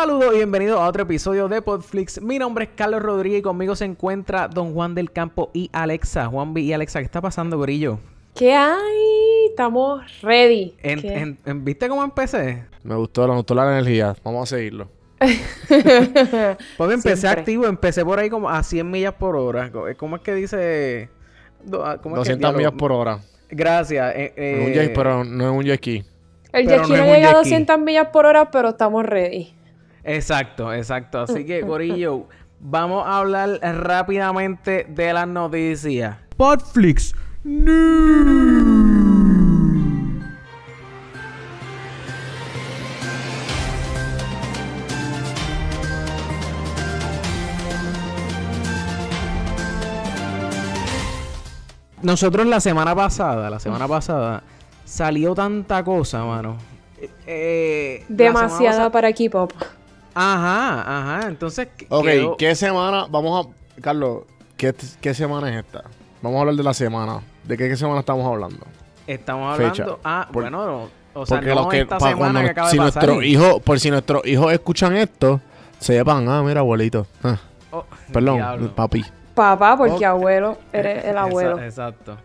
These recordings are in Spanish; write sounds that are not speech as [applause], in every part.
Saludos y bienvenidos a otro episodio de Podflix. Mi nombre es Carlos Rodríguez y conmigo se encuentra Don Juan del Campo y Alexa. Juan B y Alexa, ¿qué está pasando, Gorillo? ¿Qué hay? Estamos ready. En- ¿Qué? en- en- ¿Viste cómo empecé? Me gustó, me gustó la energía. Vamos a seguirlo. [laughs] Pues empecé Siempre. activo, empecé por ahí como a 100 millas por hora. Co- ¿Cómo es que dice? Ah, ¿cómo es que 200 diablo? millas por hora. Gracias. eh, un eh, jet, pero no es un jet ski. El jet ski no no, llega a jet ski. 200 millas por hora, pero estamos ready. Exacto, exacto. Así que, [laughs] Gorillo, vamos a hablar rápidamente de las noticias. Podflix Nosotros la semana pasada, la semana pasada, salió tanta cosa, mano. Eh, eh, Demasiada pasada- para K-pop. Ajá, ajá. Entonces, Ok, quedó- ¿qué semana? Vamos a... Carlos, ¿qué, qué semana es esta? Vamos a hablar de la semana. ¿De qué, qué semana estamos hablando? estamos fecha. hablando. Ah, Por- bueno, no, o sea, Porque no los que... esta pa- semana cuando- que acaba si de pasar. nuestros hijos... Por si nuestros hijos escuchan esto, sepan, ah, mira, abuelito. Ah, Oh, perdón, diablo. papi. Papá, porque Oh. abuelo, eres el [laughs] abuelo. exacto.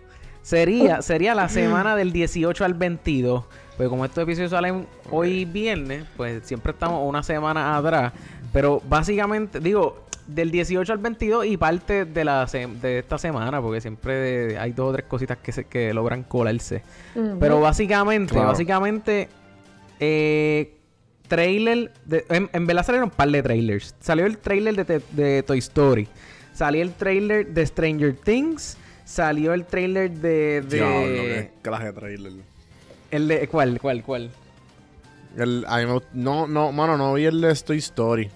Sería, [laughs] sería la semana del 18 al 22. Pues como estos episodios salen hoy viernes, pues siempre estamos una semana atrás. Pero básicamente, digo, del 18 al 22 y parte de la se- de esta semana, porque siempre hay dos o tres cositas que, se, que logran colarse. Pero básicamente, Claro. básicamente, eh, trailer, de- en, en verdad salieron un par de trailers. Salió el trailer de, de Toy Story. Salió el trailer de Stranger Things. Salió el trailer de... de clase de trailer. el de ¿Cuál? ¿Cuál? ¿Cuál? El, a mí me gust- no, no, mano, no vi el de Toy Story.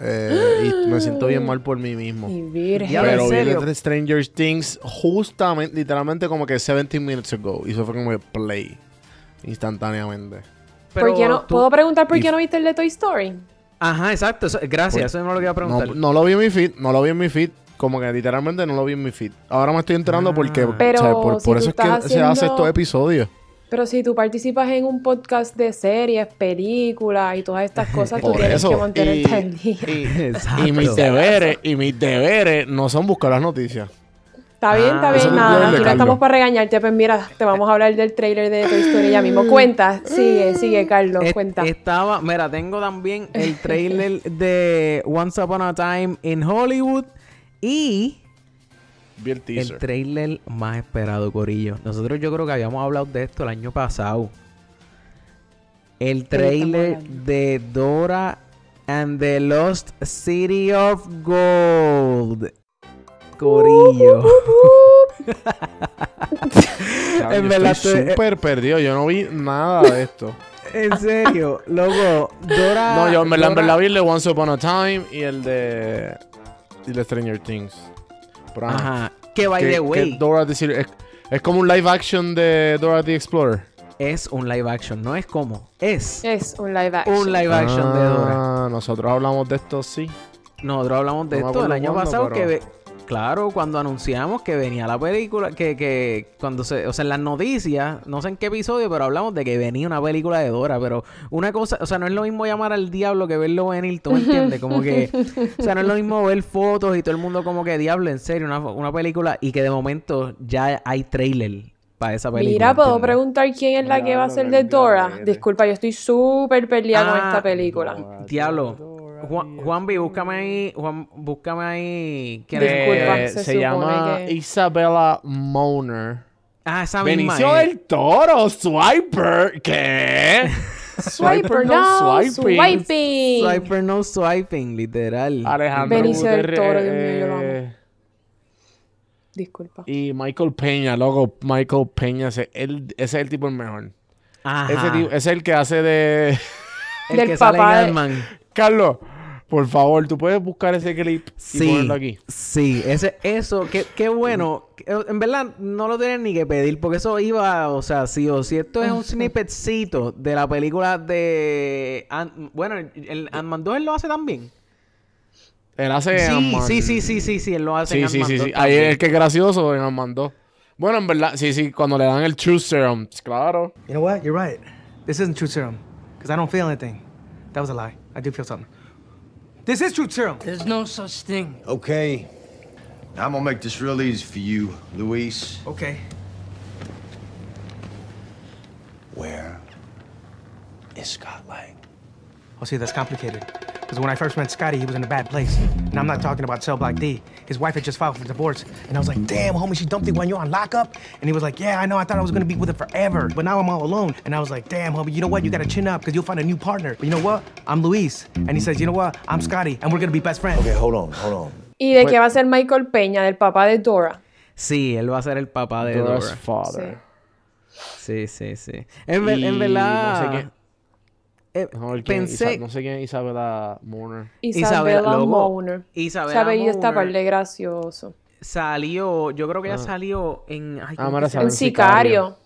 Eh, y me siento bien mal por mí mismo. Y virgen. Ya, ¿en Pero vi el de Stranger Things justamente, literalmente como que 17 minutes ago. Y eso fue como que play. Instantáneamente. ¿Por qué no? tú- ¿Puedo preguntar por y- qué no viste el de Toy Story? Ajá, exacto. eso- gracias, Pues, eso no lo iba a preguntar. No, no lo vi en mi feed, no lo vi en mi feed. Como que literalmente no lo vi en mi feed. Ahora me estoy enterando Ah. porque, Pero o sea, por, si por eso es que se hace estos episodios. Pero si tú participas en un podcast de series, películas y todas estas cosas, tú tienes eso, que mantenerte al día. Y, Exacto. [laughs] y mis deberes, y mis deberes no son buscar las noticias. Está bien, está Ah, bien, nada. Aquí no Carlos. estamos para regañarte. Pues mira, te vamos a hablar del trailer de Toy Story ya mismo. Cuenta, sigue, sigue, Carlos, Es- cuenta. Estaba, mira, tengo también el trailer de Once Upon a Time in Hollywood y Vi el teaser. el trailer más esperado, Corillo. Nosotros yo creo que habíamos hablado de esto el año pasado. El trailer de Dora and the Lost City of Gold. Corillo. [laughs] Ya, en yo verdad estoy estoy- súper perdido. Yo no vi nada de esto. [laughs] en serio, loco. Dora. No, yo en verdad, en Dora- verdad vi el de Once Upon a Time y el de. De Stranger Things. Pero, ajá. Que by the way, Dora the Cir- es, es como un live action de Dora the Explorer. es un live action. No es como. Es Es un live action. un live action de Dora. Ah, nosotros hablamos de esto, sí. Nosotros hablamos de No esto el año pasado pero- que claro, cuando anunciamos que venía la película, que, que cuando se, o sea, en las noticias, no sé en qué episodio, pero hablamos de que venía una película de Dora, pero una cosa, o sea, no es lo mismo llamar al diablo que verlo venir, ¿tú me entiendes? Como que, o sea, no es lo mismo ver fotos y todo el mundo como que diablo, en serio, una, una película y que de momento ya hay trailer para esa película. Mira, puedo ¿entiendes? preguntar quién es la que va a ser de Dora. Disculpa, yo estoy súper peleada con Ah, esta película. Diablo. Juan, Juanvi, búscame ahí, Juan, búscame ahí. ¿Quién es? Disculpa, se se, llama que- Isabella Moner. Ah, esa misma. Benicio del Toro, Swiper. ¿Qué? [laughs] Swiper, no, swiping. swiping. Swiper no swiping, literal. Alejandro Benicio del Toro, Dios mío, yo lo amo. eh, Disculpa. Y Michael Peña, loco, Michael Peña, ese, él- ese es el tipo el mejor. Ajá. Ese, tipo- ese es el que hace de... el del que sale papá en de- Ant-Man. Carlos, por favor, ¿tú puedes buscar ese clip y Sí, ponerlo aquí? sí, ese, eso, qué, qué bueno. En verdad, no lo tienen ni que pedir, porque eso iba, o sea, sí o sí. Esto es un snippetcito de la película de... Ant- bueno, el Ant-Man 2 él lo hace también. Él hace Sí, Ant-Man. sí, sí, sí, sí, sí, él lo hace Sí, en sí, Ant-Man sí, 2 sí. Ahí es que es gracioso en mandó. Bueno, en verdad, sí, sí, cuando le dan el True Serum, claro. You know what? You're right. This isn't true serum. Because I don't feel anything. That was a lie. I do feel something. This is truth serum. There's no such thing. Okay. I'm gonna make this real easy for you, Luis. Okay. Where is Scott Lang? Oh, see, that's complicated. Because when I first met Scotty, he was in a bad place. And I'm not talking about Cell Block D. His wife had just filed for divorce. And I was like, damn, homie, she dumped you when you're on lockup? And he was like, yeah, I know, I thought I was gonna be with her forever. But now I'm all alone. And I was like, damn, homie, you know what? You gotta chin up because you'll find a new partner. But you know what? I'm Luis. And he says, you know what? I'm Scotty, and we're gonna be best friends. Okay, hold on, hold on. ¿Y de qué va a ser Michael Peña, del papá de Dora? Sí, él va a ser el papá de Dora's Dora. father. Sí, sí, sí. En, ver- Y en verdad... no sé quién- eh, quién- pensé... Isa- no sé quién es Isabela Mourner. Isabella. Isabella está Moner. par de gracioso. Salió... Yo creo que ella salió en... ay, Ah, ¿cómo mira, que se salió En llama? Sicario.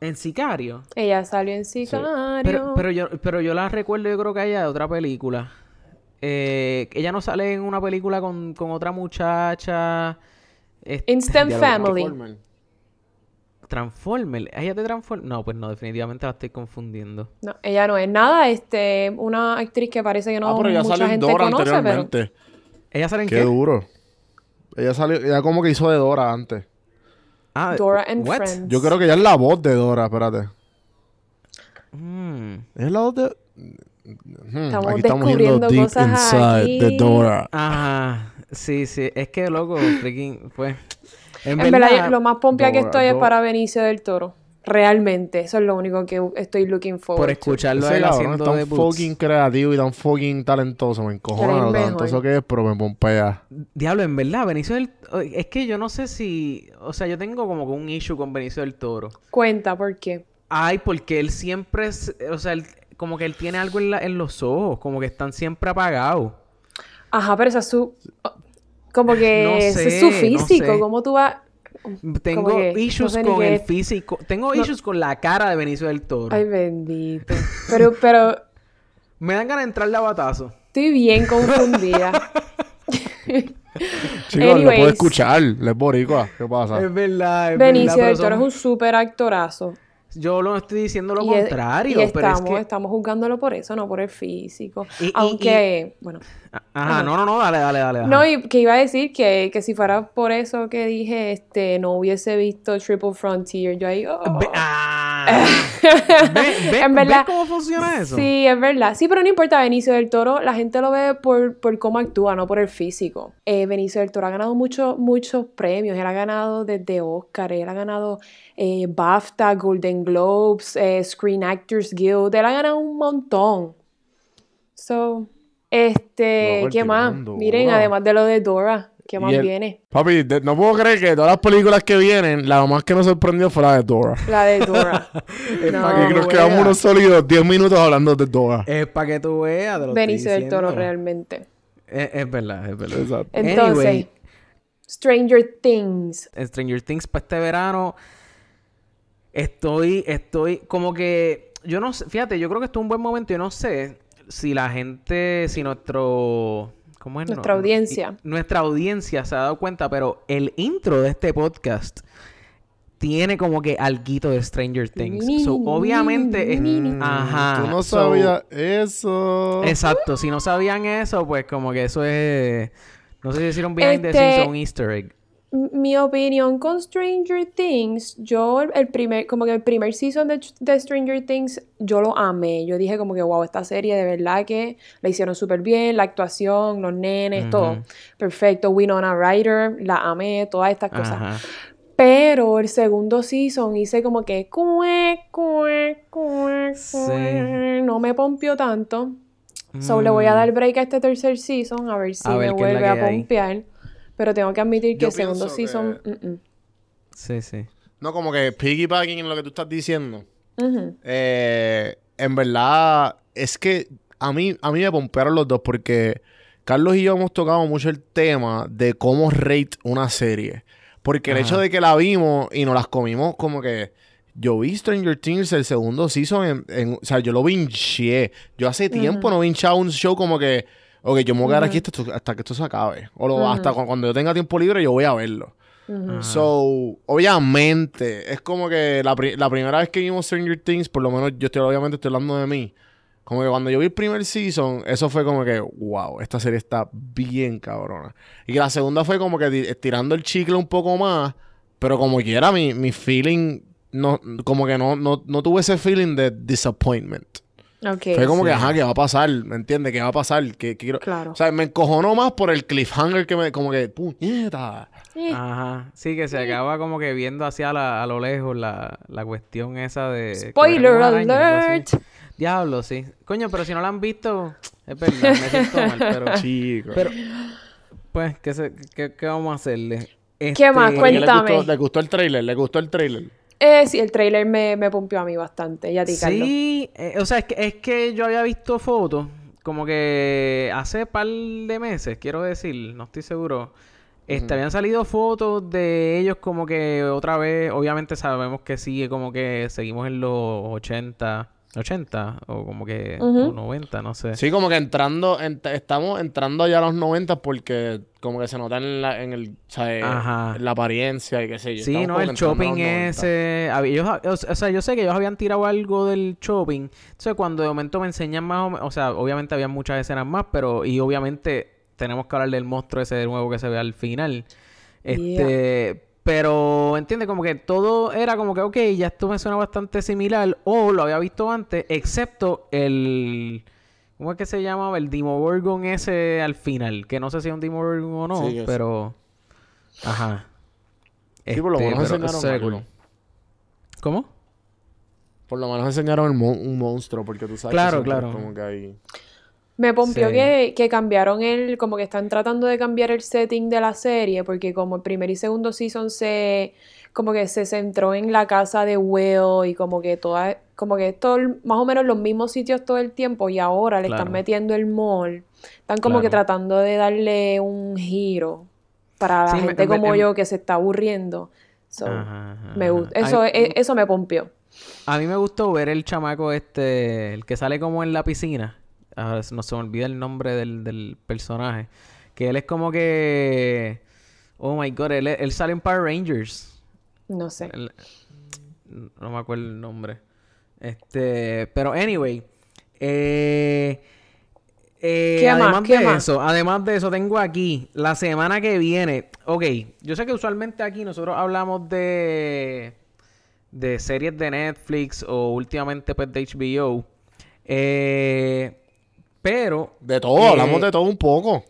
En Sicario. Ella salió en Sicario. Pero, pero, yo, pero yo la recuerdo, yo creo que ella de otra película. Eh, ella no sale en una película con, con otra muchacha. Este, Instant Family. Transformer. ¿Ella te Transformer? No, pues no, definitivamente la estoy confundiendo. No, ella no es nada, este, una actriz que parece que no ah, pero ella mucha salió en gente Dora conoce, pero anteriormente. ¿Ella sale en Qué qué? duro. Ella salió, ella como que hizo de Dora antes. Ah, Dora and what? Friends. Yo creo que ella es la voz de Dora, espérate. Mm. ¿Es la voz de...? Hmm, Estamos aquí estamos yendo descubriendo deep cosas inside de aquí. Dora. Ajá. Sí, sí. Es que, loco, freaking... Pues... En, En verdad, lo más pompia que estoy es para Benicio del Toro. Realmente, eso es lo único que estoy looking forward Por escucharlo él haciendo tan de Boots. fucking creativo y tan fucking talentoso. Me encojona lo es mejor. talentoso que es, pero me pompea. Diablo, en verdad, Benicio del... Es que yo no sé si... O sea, yo tengo como que un issue con Benicio del Toro. Cuenta, ¿por qué? Ay, porque él siempre es... O sea, él- como que él tiene algo en, la- en los ojos. Como que están siempre apagados. Ajá, pero esa es su... Como que No ese es su no físico. sé. ¿Cómo tú vas...? Tengo que no issues sé con qué- el físico. Tengo issues con la cara de Benicio del Toro. Ay, bendito. Pero, pero... Me dan ganas de entrarle a batazo. Estoy bien confundida. [laughs] Chicos, le Anyways. puedo escuchar. Le es boricua. ¿Qué pasa? Es verdad, es Benicio verdad, del Toro es un súper actorazo. Yo lo estoy diciendo lo Y es- contrario, y pero estamos, es que... estamos juzgándolo por eso, no por el físico. Y- y- Aunque, bueno. Ajá, Ah, no, no, no, dale, dale, dale. ajá. No, y que iba a decir que, que si fuera por eso que dije, este, no hubiese visto Triple Frontier, yo ahí, oh. Ve- ah. Ve- ve- [laughs] En verdad, ¿ves cómo funciona eso? Sí, es verdad. Sí, pero no importa, Benicio del Toro, la gente lo ve por, por cómo actúa, no por el físico. Eh, Benicio del Toro ha ganado muchos muchos premios. Él ha ganado desde Oscar, él ha ganado eh, BAFTA, Golden Globes, eh, Screen Actors Guild. Él ha ganado un montón. So, este, ¿qué más? Miren, wow. además de lo de Dora, ¿qué más el- viene? Papi, de- no puedo creer que todas las películas que vienen, la más que nos sorprendió fue la de Dora. [laughs] La de Dora. [laughs] No. Aquí nos quedamos unos sólidos 10 minutos hablando de Dora. Es para que tú veas. Benicio del Toro, realmente. Es, es verdad, es verdad. Exacto. Entonces, Anyway. Stranger Things. Stranger Things para este verano estoy estoy como que yo no sé, fíjate, yo creo que esto es un buen momento, yo no sé si la gente, si nuestro ¿cómo es? Nuestra audiencia. nuestra audiencia se ha dado cuenta, pero el intro de este podcast tiene como que alguito de Stranger Things. So, obviamente, es- ajá. Tú no so- sabías eso. Exacto, si no sabían eso, pues como que eso es no sé si hicieron behind the Este- scenes o un easter egg. Mi opinión con Stranger Things, yo el primer, como que el primer season de, de Stranger Things, yo lo amé. Yo dije como que, wow, esta serie de verdad que la hicieron súper bien, la actuación, los nenes, todo. Perfecto. Winona Ryder, la amé, todas estas cosas. Pero el segundo season hice como que, cue, cue, cue, Sí. cue. no me pompió tanto. So le voy a dar break a este tercer season a ver si Mm. A ver me vuelve a hay. Pero tengo que admitir que Yo el segundo season. mm, mm. Sí, sí. No, como que piggybacking en lo que tú estás diciendo. Eh, en verdad, es que a mí, a mí me pompearon los dos porque Carlos y yo hemos tocado mucho el tema de cómo rate una serie. Porque el Ajá. hecho de que la vimos y nos las comimos como que... Yo vi Stranger Things el segundo season en... en- o sea, yo lo vinché. Yo hace tiempo no vinchaba un show como que... Ok, yo me voy a quedar aquí hasta, que esto se acabe. O lo- hasta cu- cuando yo tenga tiempo libre yo voy a verlo. So, obviamente, es como que la, pri- la primera vez que vimos Stranger Things, por lo menos yo estoy, obviamente estoy hablando de mí, Como que cuando yo vi el primer season, eso fue como que, wow, esta serie está bien cabrona. Y que la segunda fue como que estirando el chicle un poco más, pero como quiera, mi, mi feeling, no, como que no, no, no tuve ese feeling de disappointment. Fue como sí. que, ajá, ¿qué va a pasar? ¿Me entiendes? ¿Qué va a pasar? ¿Qué, qué quiero- Claro. O sea, me encojonó más por el cliffhanger que me, como que, puñeta. Eh, Ajá. Sí, que se acaba como que viendo hacia la- a lo lejos la, la cuestión esa de... Spoiler araña, alert. Diablo, sí. Coño, pero si no la han visto, es verdad, me siento mal, pero... [laughs] Chico. Pero, pues, ¿qué, se- qué, qué vamos a hacerle? ¿Qué más? Este, ¿Le gustó, Cuéntame. ¿Le gustó el trailer? ¿Le gustó el trailer? Eh, sí, el trailer me, me pompió a mí bastante. Y a ti, Carlos. Sí, eh, o sea, es que, es que yo había visto fotos, como que hace par de meses, quiero decir, no estoy seguro. Este, habían salido fotos de ellos como que otra vez, obviamente sabemos que sigue como que seguimos en los 80, 80 o como que o 90, no sé. Sí, como que entrando, ent- estamos entrando ya a los 90 porque como que se nota en, la, en el, o sea, Ajá. en la apariencia y qué sé yo. Sí, Estamos no, el shopping 90. ese. ellos o sea, yo sé que ellos habían tirado algo del shopping. Entonces, cuando de momento me enseñan más o menos. O sea, obviamente había muchas escenas más, pero. Y obviamente tenemos que hablar del monstruo ese de nuevo que se ve al final. Este. Pero, entiende, como que todo era como que, ok, ya esto me suena bastante similar. O lo había visto antes, excepto el. ¿Cómo es que se llamaba? El Demogorgon ese al final. Que no sé si es un Demogorgon o no, Sí, pero. Ajá. Sí, por lo Este, menos enseñaron. ¿Cómo? Por lo menos enseñaron el un monstruo porque tú sabes Claro, que claro. es como que hay... Me pompió Sí. que, que cambiaron el, como que están tratando de cambiar el setting de la serie, porque como el primer y segundo season se, como que se centró en la casa de Will y como que toda, como que todo, más o menos los mismos sitios todo el tiempo y ahora le Claro. están metiendo el mall. Están como que tratando de darle un giro para la Sí, me- gente en- como en- yo que se está aburriendo. So, Ajá, me gusta. Eso, eso me pompió. A mí me gustó ver el chamaco este, el que sale como en la piscina. Ahora no se me olvida el nombre del, del personaje. Que él es como que... Oh my God, él, él sale en Power Rangers. No sé. Él- No me acuerdo el nombre. Este, pero anyway. Eh, eh, ¿Qué más? además ¿Qué de más? eso, además de eso, tengo aquí la semana que viene. Ok, yo sé que usualmente aquí nosotros hablamos de de series de Netflix o últimamente pues de HBO. Eh, pero De todo, Eh, hablamos de todo un poco.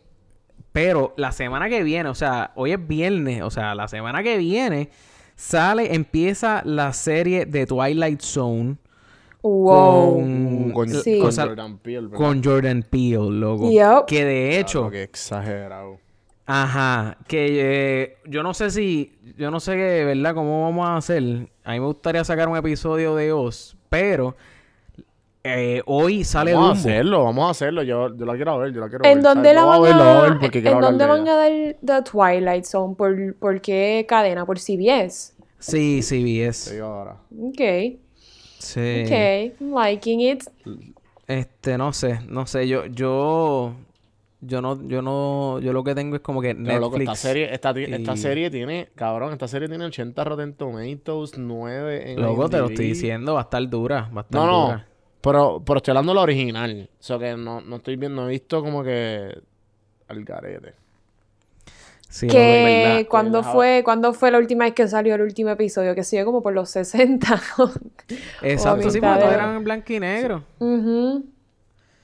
pero la semana que viene, o sea, hoy es viernes, o sea, la semana que viene sale, empieza la serie de Twilight Zone Wow. con, Uh, con, Sí. Jordan Peele, ¿verdad? con Jordan Peele, loco. Yup. Que de hecho, Claro, qué exagerado. ajá, que eh, yo no sé si, yo no sé qué, ¿verdad? ¿Cómo vamos a hacer? A mí me gustaría sacar un episodio de Oz, pero eh, hoy sale Vamos a hacerlo, vamos a hacerlo. Yo, yo la quiero ver, yo la quiero ¿En ver. dónde la van a ver, la voy a a, ver porque quiero ¿en dónde de van ella. a dar The Twilight Zone? ¿Por, por qué cadena? ¿Por CBS? Sí, Te CBS. digo ahora. Ok, Sí. ok, I'm liking it. Este, no sé, no sé, yo, yo, yo no, yo no, yo lo que tengo es como que loco, Netflix. esta serie, esta, esta serie tiene, cabrón, esta serie tiene 80 Rotten Tomatoes, 9 en Loco, te lo estoy diciendo, va a estar dura, va a estar No, no, dura. Pero, pero estoy hablando de la original. O sea que no, no estoy viendo, no he visto como que al garete. Sí, en Que verdad. cuando dejaba- fue, ¿cuándo fue la última vez que salió el último episodio? Que sigue como por los 60. [laughs] Exacto, sí, porque todos eran en blanco y negro. Ujú.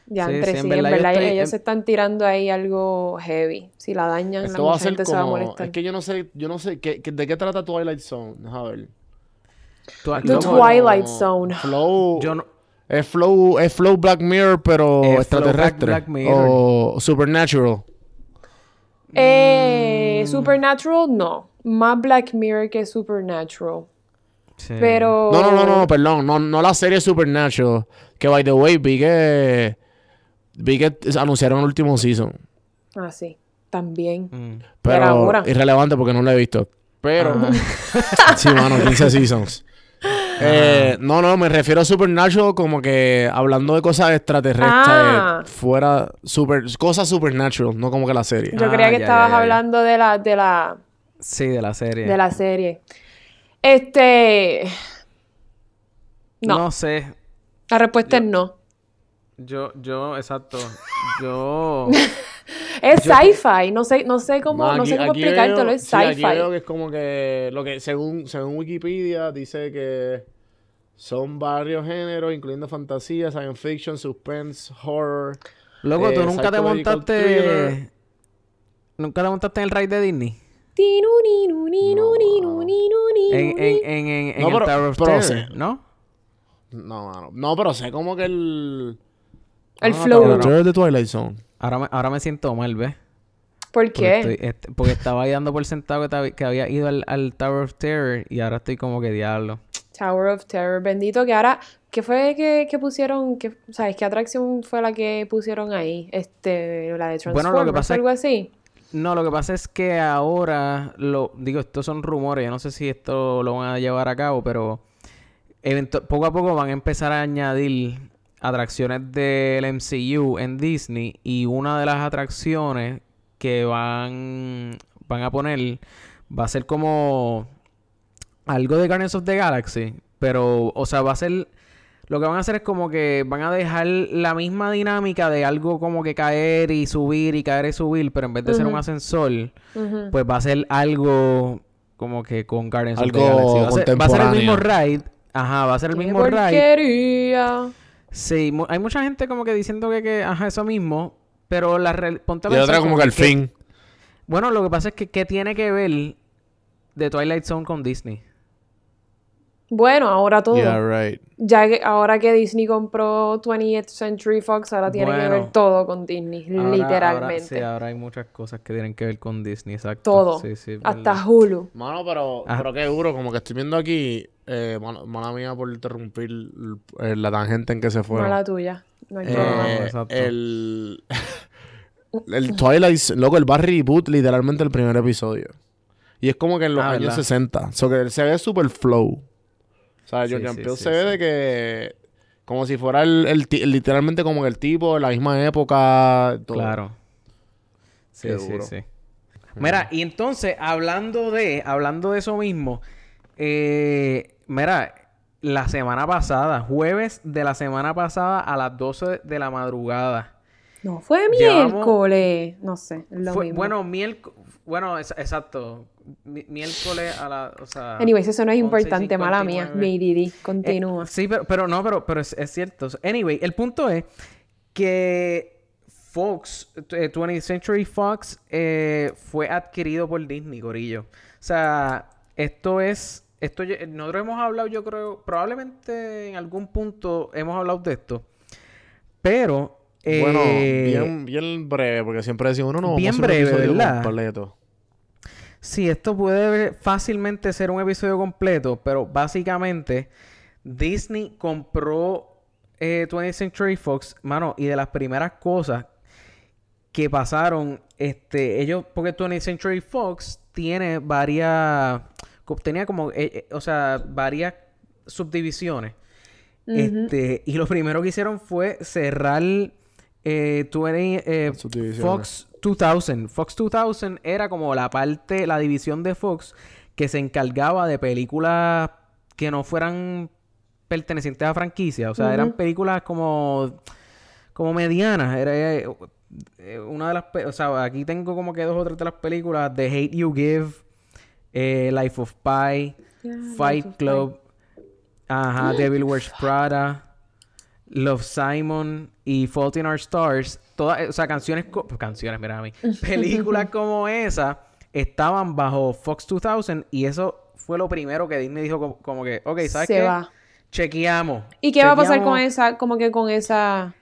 Ya, Sí, entre sí, sí, en en verdad yo verdad, estoy- ellos se están tirando ahí algo heavy. Si la dañan, Esto la va a mucha ser gente se va a como, molestar. es que yo no sé, yo no sé, ¿qué, qué- de qué trata Twilight Zone? Deja ver. The Twilight Como Zone. Flow, Yo no, es Flow, es Flow Black Mirror, pero Es extraterrestre. Black- Black Mirror. O Supernatural. Eh, Mm. Supernatural, no. Más Black Mirror que Supernatural. sí. Pero. No, no, no, no, perdón. No, no la serie Supernatural. Que, by the way, vi que... Vi que anunciaron el último season. Ah, sí. También. Mm. Pero ahora. irrelevante porque no lo he visto. Pero... Ah. [laughs] sí, mano, 15 seasons. [laughs] Eh, no, no, me refiero a Supernatural como que hablando de cosas extraterrestres. Ah. Fuera... Super, cosas Supernatural, no como que la serie. Yo Ah, creía que ya, estabas ya, ya. hablando de la, de la, Sí, de la serie. de la serie. Este. No. No sé. La respuesta es no. Yo, yo, exacto. Yo. [laughs] Es sci-fi, no sé, no sé cómo, No, sé cómo explicártelo, veo- es sí, sci-fi. veo que es como que lo que según según Wikipedia dice que son varios géneros incluyendo fantasía, science fiction, suspense, horror. Loco, tú Eh, nunca te montaste. thriller. ¿Nunca te montaste en el ride de Disney? En, en, en, en, en No, el pero- Tower of Terror, sí. ¿no? No, mano. No, pero sé como que el El Ah, flow. Tower of Terror de Twilight Zone. Ahora me, ahora me siento mal, ¿ves? ¿Por Porque, qué? estoy- este- porque estaba ahí dando por sentado que, que había ido al, al Tower of Terror y ahora estoy como que diablo. Tower of Terror, bendito que ahora, ¿qué fue que, que pusieron? Que, ¿Sabes qué atracción fue la que pusieron ahí? Este, la de Bueno, Transformers, lo que pasa algo así. No, lo que pasa es que ahora, lo digo, estos son rumores, yo no sé si esto lo van a llevar a cabo, pero poco a poco van a empezar a añadir atracciones del MCU en Disney y una de las atracciones que van, van a poner va a ser como algo de Guardians of the Galaxy, pero, o sea, va a ser... Lo que van a hacer es como que van a dejar la misma dinámica de algo como que caer y subir y caer y subir, pero en vez de ser un ascensor, pues va a ser algo como que con Guardians of the Galaxy. Va a, ser, va a ser el mismo ride. Ajá, va a ser el ¡Qué mismo ride. Sí, hay mucha gente como que diciendo que, que ajá, eso mismo, pero la ponte a Y otra como que al fin. Bueno, lo que pasa es que ¿qué tiene que ver de Twilight Zone con Disney? Bueno, ahora todo. Yeah, right. Ya que ahora que Disney compró 20th Century Fox, ahora tiene que ver todo con Disney, Ahora- literalmente. Ahora, sí, ahora hay muchas cosas que tienen que ver con Disney, exacto. todo. Sí, sí, es Hasta verdad. Hulu. Mano, pero, Ah. pero qué duro, como que estoy viendo aquí, eh, mano, mala mía por interrumpir eh, la tangente en que se fue. No la tuya. No hay Eh, problema. exacto. el, [laughs] el Twilight, loco, el va a reboot literalmente el primer episodio. Y es como que en los Ah, años ¿verdad? 60. So que se ve super flow. O sea, Jordan sí, Peele sí, se ve sí. de que... Como si fuera el, el literalmente como el tipo de la misma época. todo. Claro. Sí, Qué sí, duro. sí. Mira, y entonces, hablando de, hablando de eso mismo, eh, mira, la semana pasada, jueves de la semana pasada a las 12 de la madrugada. No, fue Llevamos- miércoles. No sé, lo Fue- mismo. bueno, miércoles, bueno, es- exacto. Mi- miércoles a la, o sea... Anyways, eso no es 11:59. importante, mala mía. Mi continúa. Eh, sí, pero, pero no, pero, pero es, es cierto. Anyway, el punto es que Fox, eh, 20th Century Fox, eh, fue adquirido por Disney, Gorillo. O sea, esto es. Esto nosotros hemos hablado, yo creo, probablemente en algún punto hemos hablado de esto. Pero. eh, Bueno, bien, bien breve, porque siempre decimos, no, no, bien breve, ¿verdad? completo. Sí, esto puede fácilmente ser un episodio completo, pero básicamente Disney compró eh, 20th Century Fox, mano, y de las primeras cosas que pasaron, este, ellos, porque 20th Century Fox tiene varias, tenía como, eh, eh, o sea, varias subdivisiones. Este, y lo primero que hicieron fue cerrar eh, 20, eh, Las subdivisiones. Fox 2000. Fox 2000 era como la parte, la división de Fox que se encargaba de películas que no fueran pertenecientes a franquicia. O sea, eran películas como, como medianas. Era eh, eh, una de las... O sea, aquí tengo como que dos o tres de las películas. The Hate You Give, eh, Life of Pi, Fight Life Club, ajá, Devil Wears Prada, Love Simon y Fault in Our Stars. Todas, o sea, canciones... co- canciones, mira a mí. [laughs] Películas como esa estaban bajo Fox 2000 y eso fue lo primero que Disney dijo como, como que, ok, ¿sabes Se qué? va. Chequeamos. ¿Y qué va a pasar con esa, como que con esa...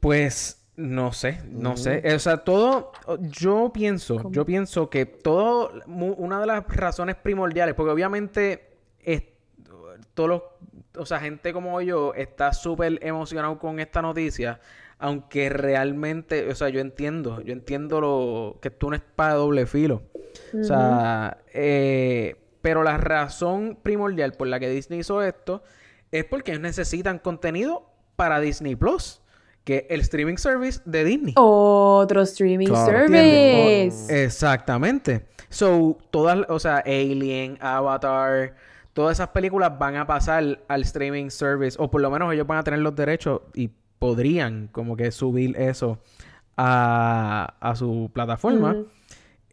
Pues no sé, no sé. O sea, todo, yo pienso, yo pienso que todo, una de las razones primordiales, porque obviamente es, todos los, o sea, gente como yo está súper emocionado con esta noticia, aunque realmente, o sea, yo entiendo, yo entiendo lo que esto es una espada de doble filo. O sea, eh, pero la razón primordial por la que Disney hizo esto es porque ellos necesitan contenido para Disney Plus, que es el streaming service de Disney. Otro streaming Claro. service. Exactamente. So, todas, o sea, Alien, Avatar, todas esas películas van a pasar al streaming service, o por lo menos ellos van a tener los derechos y podrían como que subir eso a, a su plataforma.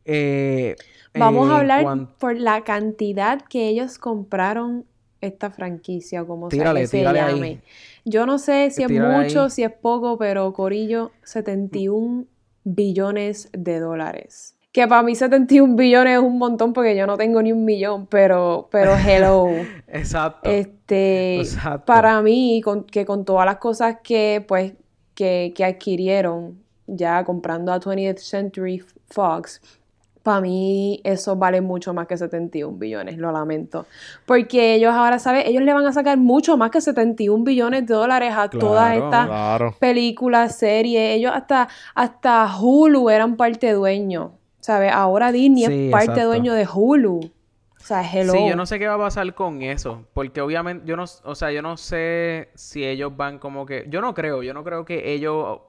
Eh, Vamos a hablar por la cantidad que ellos compraron esta franquicia, como sea Tírale, que se ahí. llame. Yo no sé si es mucho, ahí. si es poco, pero Corillo, 71 billones de dólares. Que para mí 71 billones es un montón porque yo no tengo ni un millón, pero, pero hello. [laughs] Exacto. Este, Exacto. para mí, con, que con todas las cosas que, pues, que, que adquirieron ya comprando a 20th Century Fox, para mí eso vale mucho más que 71 billones, lo lamento. Porque ellos ahora, ¿sabes? Ellos le van a sacar mucho más que 71 billones de dólares a todas estas Claro. películas, series. Ellos hasta, hasta Hulu eran parte dueño, ¿sabes? Ahora Disney Sí, es parte exacto. dueño de Hulu. O sea, hello. Sí, yo no sé qué va a pasar con eso, porque obviamente yo no, o sea, yo no sé si ellos van como que, yo no creo, yo no creo que ellos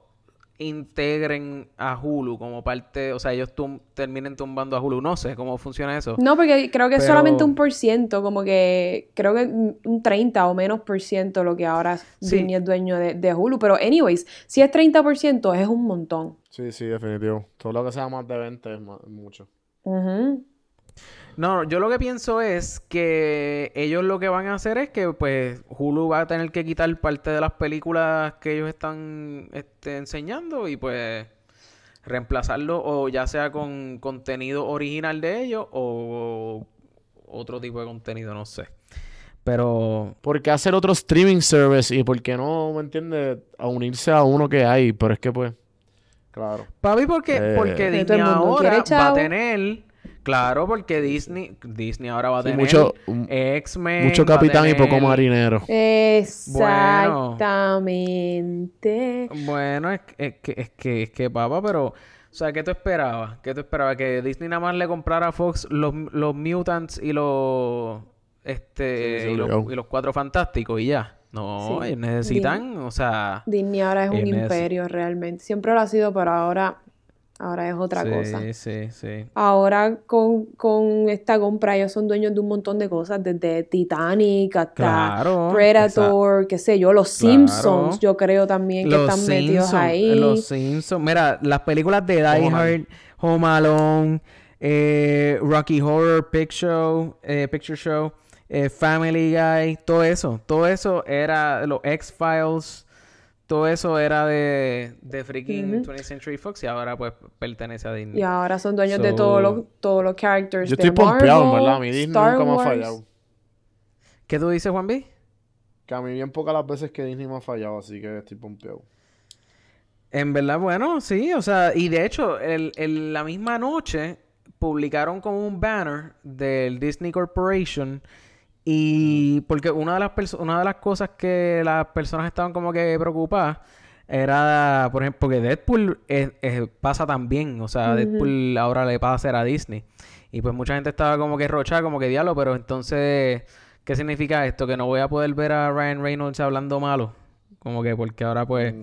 integren a Hulu como parte, o sea, ellos tum- terminen tumbando a Hulu, no sé cómo funciona eso. No, porque creo que es solamente un por ciento, como que creo que un 30 o menos por ciento lo que ahora Sí. Disney es dueño de, de Hulu. Pero, anyways, si es 30 por ciento, es un montón. Sí, sí, definitivo. Todo lo que sea más de 20 es más- mucho. Ujú. No, yo lo que pienso es que ellos lo que van a hacer es que pues Hulu va a tener que quitar parte de las películas que ellos están este, enseñando y pues reemplazarlo o ya sea con contenido original de ellos o otro tipo de contenido, no sé. Pero ¿Por qué hacer otro streaming service? ¿Y por qué no, me entiendes, a unirse a uno que hay? Pero es que pues, claro. Papi, porque, Eh. porque Disney ahora va a tener, claro, porque Disney, Disney ahora va a Sí, tener mucho- X-Men, Mucho capitán y poco marinero. Exactamente. Bueno, es, que- es que, es que, es que, papá, pero, o sea, ¿qué tú esperabas? ¿Qué tú esperabas? Que Disney nada más le comprara a Fox los, los Mutants y los, este, Sí, sí, y, los, obligado. y los Cuatro Fantásticos y ya. No, ellos necesitan, o sea, Disney ahora es un imperio realmente. Siempre lo ha sido, pero ahora, ahora es otra sí, cosa. sí, sí. Ahora con, con esta compra ellos son dueños de un montón de cosas, desde Titanic hasta Claro, Predator, qué sé yo, los Claro. Simpsons, yo creo también que Los están metidos ahí. Los Simpsons. Mira, las películas de Die Hard, Home Alone, eh, Rocky Horror Picture Show, eh, Picture Show, eh, Family Guy, todo eso. Todo eso era los X-Files. Todo eso era de, de freaking Ujú. 20th Century Fox y ahora pues pertenece a Disney. Y ahora son dueños de todos los, todos los characters Yo de estoy pompeado, en Marvel, verdad. Mi Disney Star nunca me ha Wars. fallado. ¿Qué tú dices, Juan B? Que a mí bien pocas las veces que Disney me ha fallado, así que estoy pompeado. En verdad, bueno, sí, o sea, y de hecho, el, el- la misma noche publicaron como un banner del Disney Corporation y porque una de las una de las cosas que las personas estaban como que preocupadas era, por ejemplo, que Deadpool es- es- pasa también, o sea, Deadpool ahora le pasa a ser a Disney. Y pues mucha gente estaba como que rochada, como que diablo, pero entonces, ¿qué significa esto? Que no voy a poder ver a Ryan Reynolds hablando malo, como que porque ahora pues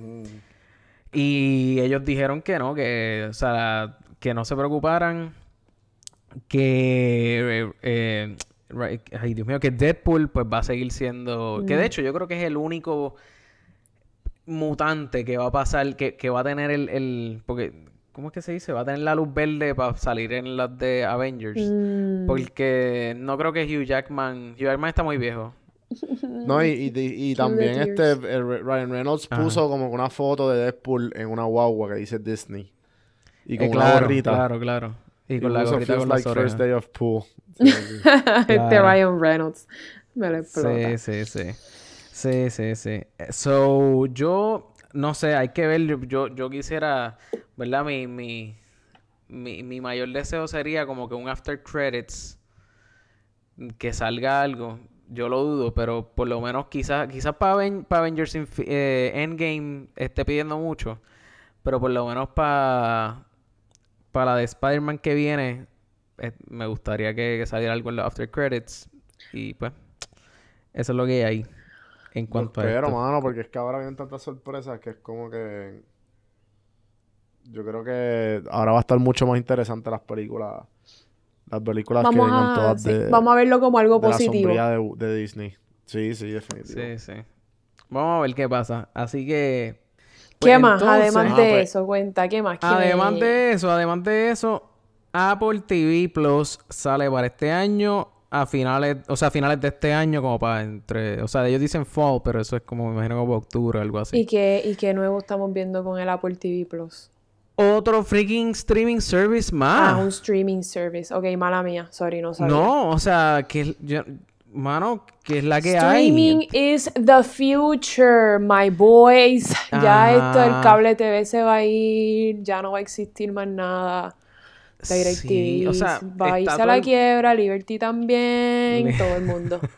y ellos dijeron que no, que, o sea, que no se preocuparan, que, eh, eh, ay Dios mío, que Deadpool pues va a seguir siendo, que de hecho yo creo que es el único mutante que va a pasar, que, que va a tener el, el, porque, ¿cómo es que se dice? Va a tener la luz verde para salir en las de Avengers. Mm, Porque no creo que Hugh Jackman, Hugh Jackman está muy viejo. [laughs] No, y, y, y- y también este Ryan Reynolds Ajá. puso como una foto de Deadpool en una guagua que dice Disney. Y con Eh, una claro, gorrita. Claro, claro. Y Y con la puso, gorrita "Feels con like first day of pool. [laughs] Sí, sí. Claro. Ryan Reynolds me lo explota. Sí, sí, sí. Sí, sí, sí. Eh, So, yo no sé, hay que ver. Yo, yo quisiera, ¿verdad? Mi, mi, mi, mi mayor deseo sería como que un after credits que salga algo. Yo lo dudo, pero por lo menos quizás quizás para Avengers Infi- eh, Endgame esté pidiendo mucho. Pero por lo menos para para la de Spider-Man que viene, eh, me gustaría que, que saliera algo en los after credits. Y pues, eso es lo que hay ahí en cuanto a Pero, esto. mano, porque es que ahora vienen tantas sorpresas que es como que. Yo creo que ahora va a estar mucho más interesante las películas. Las películas que vengan a, todas sí, de, vamos a verlo como algo de la positivo. sombría de, de Disney. Sí, sí, definitivo. Sí, sí. Vamos a ver qué pasa. Así que, Pues ¿Qué más? entonces- Además Ah, de pues- eso, cuenta, ¿qué más? ¿Qué- Además de eso, además de eso, Apple TV Plus sale para este año a finales, o sea, a finales de este año como para entre, o sea, ellos dicen fall, pero eso es como me imagino como octubre o algo así. ¿Y qué, ¿Y qué nuevo estamos viendo con el Apple TV Plus? Otro freaking streaming service más. Ah, un streaming service. Ok, mala mía. Sorry, no sabía. no, o sea, que yo, mano, que es la que Streaming hay. is the future, my boys. Ya esto, el cable TV se va a ir, ya no va a existir más nada. DirecTV Sí, o sea, va a irse a la quiebra, Liberty también, todo el mundo. [laughs]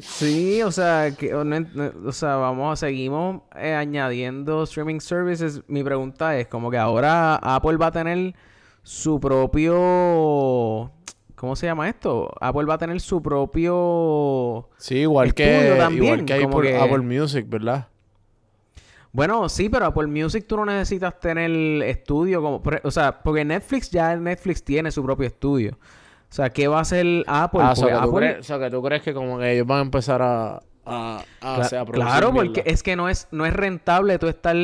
Sí, o sea, que, o, no- no- o sea, vamos, seguimos eh, añadiendo streaming services. Mi pregunta es, como que ahora Apple va a tener su propio, ¿cómo se llama esto? Apple va a tener su propio, Sí, igual que, Estudio también, igual que hay como por que- Apple Music, ¿verdad? bueno, sí, pero Apple Music tú no necesitas tener estudio, como, por- o sea, porque Netflix ya Netflix tiene su propio estudio. O sea, ¿qué va a hacer Apple? ah, o sea, Apple- crees, o sea, que tú crees que como que ellos van a empezar a... a, a, Cla- hacer- a producir claro, porque mierda. es que no es, no es rentable tú estar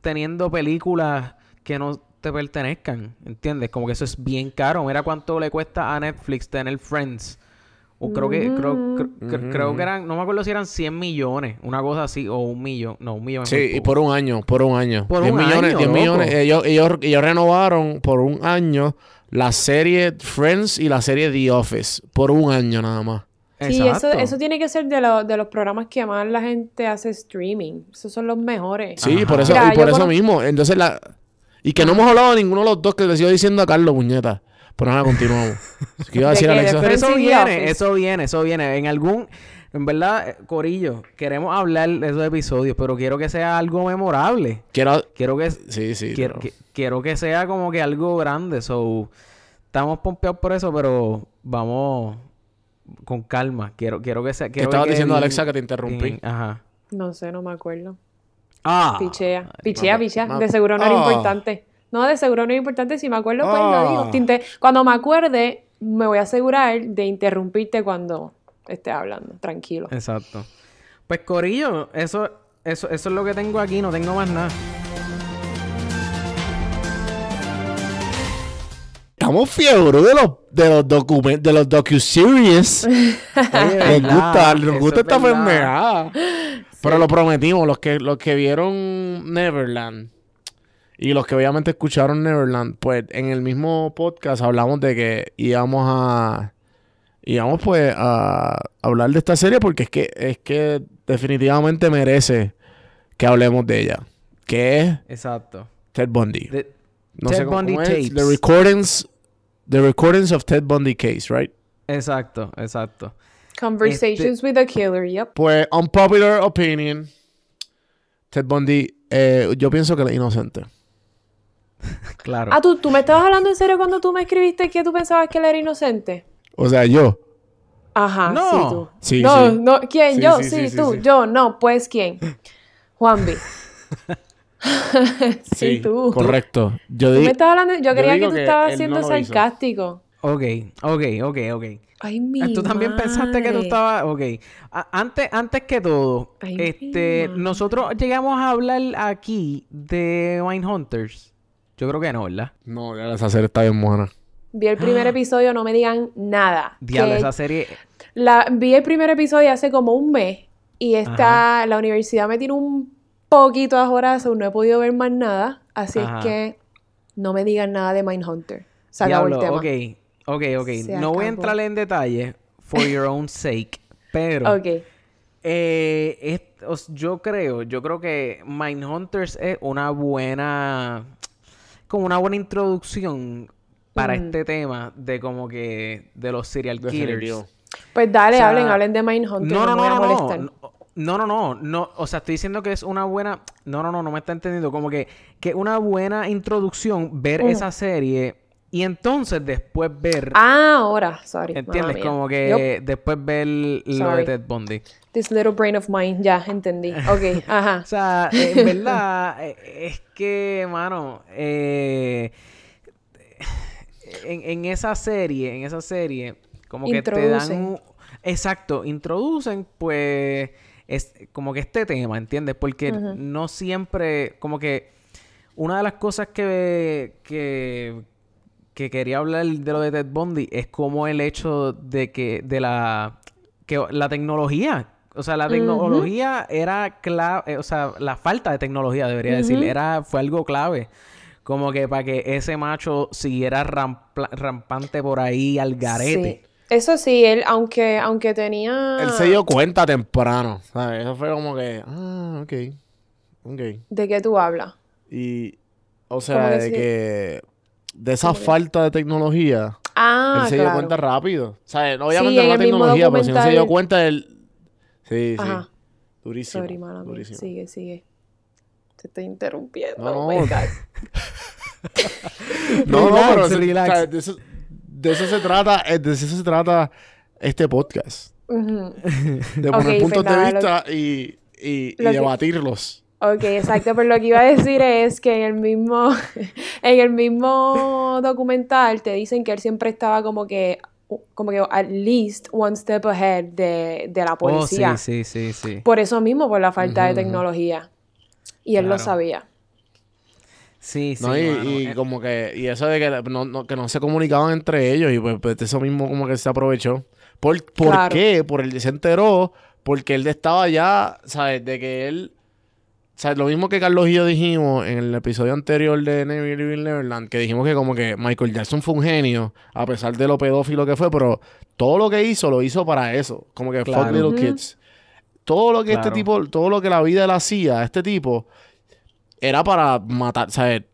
teniendo películas que no te pertenezcan, ¿entiendes? Como que eso es bien caro. Mira cuánto le cuesta a Netflix tener Friends. O creo que, creo, creo, cre- creo que eran, no me acuerdo si eran 100 millones, una cosa así, o un millón, no, un millón. Sí, y por un año, por un año. Por 10 un millones, año, 10 loco. millones. Ellos, ellos, ellos renovaron por un año la serie Friends y la serie The Office. Por un año nada más. Sí, eso, Exacto. eso tiene que ser de, lo- de los programas que más la gente hace streaming. Esos son los mores. Sí, Ajá. por eso, Mira, y por eso conozco- mismo. Entonces la... Y que no hemos hablado de ninguno de los dos que le sigo diciendo a Carlos, puñeta. Pero nada, continuamos. [laughs] ¿Qué iba a ¿De decir qué? ¿De Alexa? Pero eso viene, eso viene, eso viene. En algún, en verdad, eh, Corillo, queremos hablar de esos episodios, pero quiero que sea algo memorable. Quiero... Quiero que, Sí, sí. quiero, no. que- quiero que sea como que algo grande. So, estamos pompeados por eso, pero vamos con calma. Quiero, quiero que sea. ¿Qué Quiero estabas que quede diciendo, bien- Alexa, que te interrumpí? ajá. No sé, no me acuerdo. Ah. Pichea, pichea, pichea. De seguro no era Ah. importante. No, de seguro no era importante. Si me acuerdo, pues lo digo. Ah. Tinte- Cuando me acuerde, me voy a asegurar de interrumpirte cuando esté hablando. Tranquilo. Exacto. Pues Corillo, eso, eso, eso es lo que tengo aquí, no tengo más nada. Estamos fiebre de los, de los documentos, de los docu-series. [laughs] Oye, Nos gusta, nos gusta es esta verdad. Pero lo prometimos, los que, los que vieron Neverland y los que obviamente escucharon Neverland, pues en el mismo podcast hablamos de que íbamos a íbamos pues a hablar de esta serie porque es que es que definitivamente merece que hablemos de ella, que es Exacto. Ted Bundy. No Ted sé cómo- Bundy cómo es, tapes. The recordings the recordings of Ted Bundy case, right? exacto, exacto. Conversations with a killer, yep. Pues, unpopular opinion. Ted Bundy, eh, yo pienso que él es inocente. [laughs] Claro. Ah, ¿tú, ¿tú me estabas hablando en serio cuando tú me escribiste que tú pensabas que él era inocente? O sea, yo. Ajá, No. sí, tú. Sí, no, sí. no, ¿quién? Sí, yo, sí, sí, sí, sí, tú, sí. yo, no, pues ¿quién? Juanvi. [laughs] sí, tú. Correcto. Yo Tú me estabas hablando, yo yo creía que tú que estabas siendo no lo hizo. sarcástico. Ok, ok, ok, ok. Ay, mi Ah, Tú también pensaste que tú estabas. Ok. A- antes, antes que todo, Ay, mi este, nosotros llegamos a hablar aquí de Mindhunters. Yo creo que no, ¿verdad? No, ya esa serie está bien buena. Vi el primer episodio, no me digan nada. Diablo, esa serie. la, vi el primer episodio hace como un mes y esta, la universidad me tiene un poquito ajorazo, no he podido ver más nada, así Ajá. es que no me digan nada de Mindhunter. Se acabó el tema. ok, ok, ok. Se no voy a entrar en detalle for your own [laughs] sake, pero Ok. eh, es- os- yo creo, yo creo que Mindhunters es una buena, como una buena introducción para Mm. este tema de como que de los serial Definitivo. killers. Pues dale, O sea, hablen, hablen de Mindhunter. No, no, no, no, no. No, no, no, no. O sea, estoy diciendo que es una buena. No, no, no, no me está entendiendo. Como que, que una buena introducción ver Mm. esa serie y entonces después ver. Ah, ahora, sorry. ¿Entiendes? Como que después ver lo de Sorry. Ted Bundy. This little brain of mine, ya, entendí. [laughs] Ok, ajá. O sea, en verdad, eh, es que, mano, eh, en, en esa serie, en esa serie, como que te dan... Exacto, introducen, pues, es como que este tema, ¿entiendes? Porque no siempre, como que una de las cosas que, que, que quería hablar de lo de Ted Bundy es como el hecho de que, de la, que la tecnología, o sea, la tecnología era clave, eh, o sea, la falta de tecnología, debería decir, era, fue algo clave. Como que para que ese macho siguiera rampante por ahí al garete. Eso sí, él, aunque, aunque tenía... Él se dio cuenta temprano, ¿sabes? Eso fue como que, ah, ok, ok. ¿De qué tú hablas? Y, o sea, de que... De esa falta de tecnología, ah, él se dio cuenta rápido. O sea, obviamente no la tecnología, pero si no se dio cuenta, él... Sí, sí. Durísimo. durísimo. Sigue, sigue. Te estoy interrumpiendo. No, oh my God. no, no, pero... Relax. de eso, de eso se trata, eh, de eso se trata este podcast. De poner puntos pues de vista y, y, debatirlos. Ok, exacto, pero lo que iba a decir es que en el mismo, [laughs] en el mismo documental te dicen que él siempre estaba como que, como que at least one step ahead de, de la oh, policía. sí, sí, sí, sí. Por eso mismo, por la falta de tecnología. Y él lo sabía. Sí, sí. ¿no? Y, y, como que, y eso de que no, que no se comunicaban entre ellos, y pues, pues, eso mismo como que se aprovechó. ¿Por, por qué? Por él se enteró, porque él estaba ya, ¿sabes? De que él. ¿Sabes? Lo mismo que Carlos y yo dijimos en el episodio anterior de Never Neverland, que dijimos que como que Michael Jackson fue un genio, a pesar de lo pedófilo que fue, pero todo lo que hizo, lo hizo para eso. Como que fuck little kids. Todo lo que este tipo, todo lo que la vida él hacía, este tipo, era para matar, ¿sabes?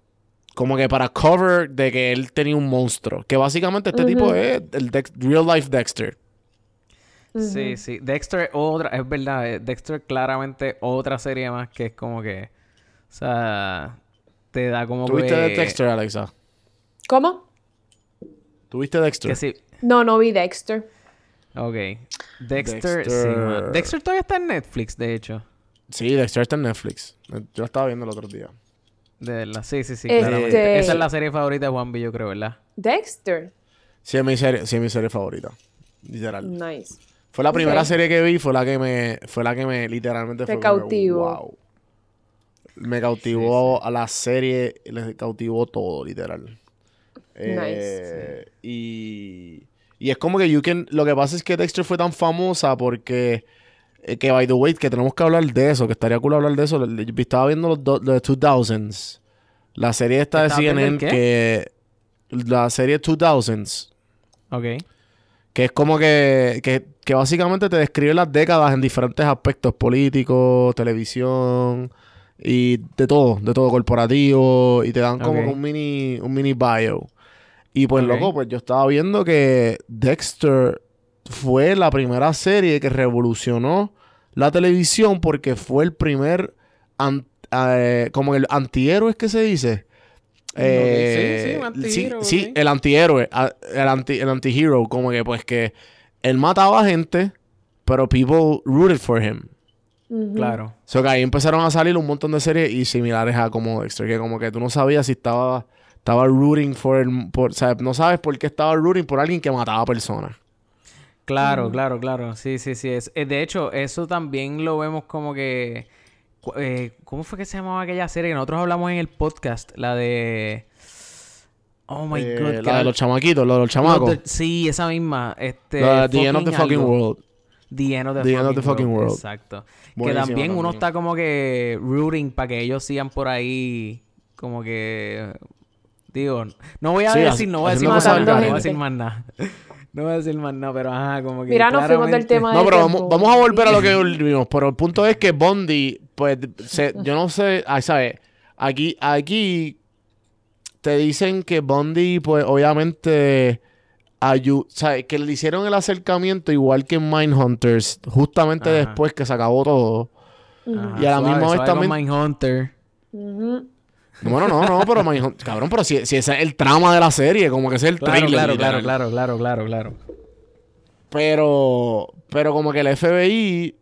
Como que para cover de que él tenía un monstruo. Que básicamente este tipo es el real life Dexter. Sí, sí. Dexter otra, es verdad, eh, Dexter claramente otra serie más que es como que. O sea, te da como ¿Tuviste Dexter, Alexa? ¿Cómo? ¿Tuviste Dexter? Que sí. No, no vi Dexter. Ok. Dexter, Sí, Dexter todavía está en Netflix, de hecho. Sí, Dexter está en Netflix. Yo estaba viendo el otro día. De verdad, sí, sí, sí, este... Esa es la serie favorita de Juanvi, yo creo, ¿verdad? Dexter. Sí, es mi serie, sí, es mi serie favorita. Literal. Nice. Fue la primera serie que vi, fue la que me, fue la que me literalmente Te cautivó. wow. Me cautivó a la serie, le cautivó todo, literal. Nice. Eh, y, y es como que you can, lo que pasa es que Dexter fue tan famosa porque eh, que by the way, que tenemos que hablar de eso, que estaría cool hablar de eso. Estaba viendo los, los 2000s. La serie esta de CNN que. La serie 2000s. Ok. Que es como que, que, que, básicamente te describe las décadas en diferentes aspectos: políticos, televisión y de todo, de todo corporativo. Y te dan como un mini, un mini bio. Y pues, loco, pues yo estaba viendo que Dexter fue la primera serie que revolucionó la televisión porque fue el primer, eh, como el antihéroe que se dice. Sí, sí, eh, sí, el antihéroe, el anti, el antihero, como que pues que él mataba gente, pero people rooted for him. Claro. O sea, que ahí empezaron a salir un montón de series y similares a como Dexter, que como que tú no sabías si estaba, estaba rooting for, el, por, o sea, no sabes por qué estaba rooting por alguien que mataba personas. Claro, claro, claro. Sí, sí, sí. Es, eh, de hecho, eso también lo vemos como que... Eh, ¿Cómo fue que se llamaba aquella serie que nosotros hablamos en el podcast? La de... Oh my eh, god. La de los chamaquitos, la de los chamacos. sí, esa misma. Este, la The End of the Fucking World. The End of the, fucking, world. Exacto. que también, uno está como que rooting para que ellos sigan por ahí como que... Digo, no voy a decir, no voy a decir más nada. No voy a decir más nada. No voy a decir más nada, pero ajá, como que. Mira, nos fuimos del tema No, pero vamos, vamos, a volver a lo que vimos. Pero el punto es que Bondi, pues, yo no sé, ah, ¿sabes? Aquí, aquí te dicen que Bondi, pues, obviamente. ¿sabes? Que le hicieron el acercamiento igual que en Mindhunters, justamente después que se acabó todo. y a la misma vez también. Mindhunter. Bueno, no, no, pero cabrón, pero si, ese es el trama de la serie, como que ese es el claro, Claro, claro, claro, claro, claro, claro. Pero, pero como que el FBI,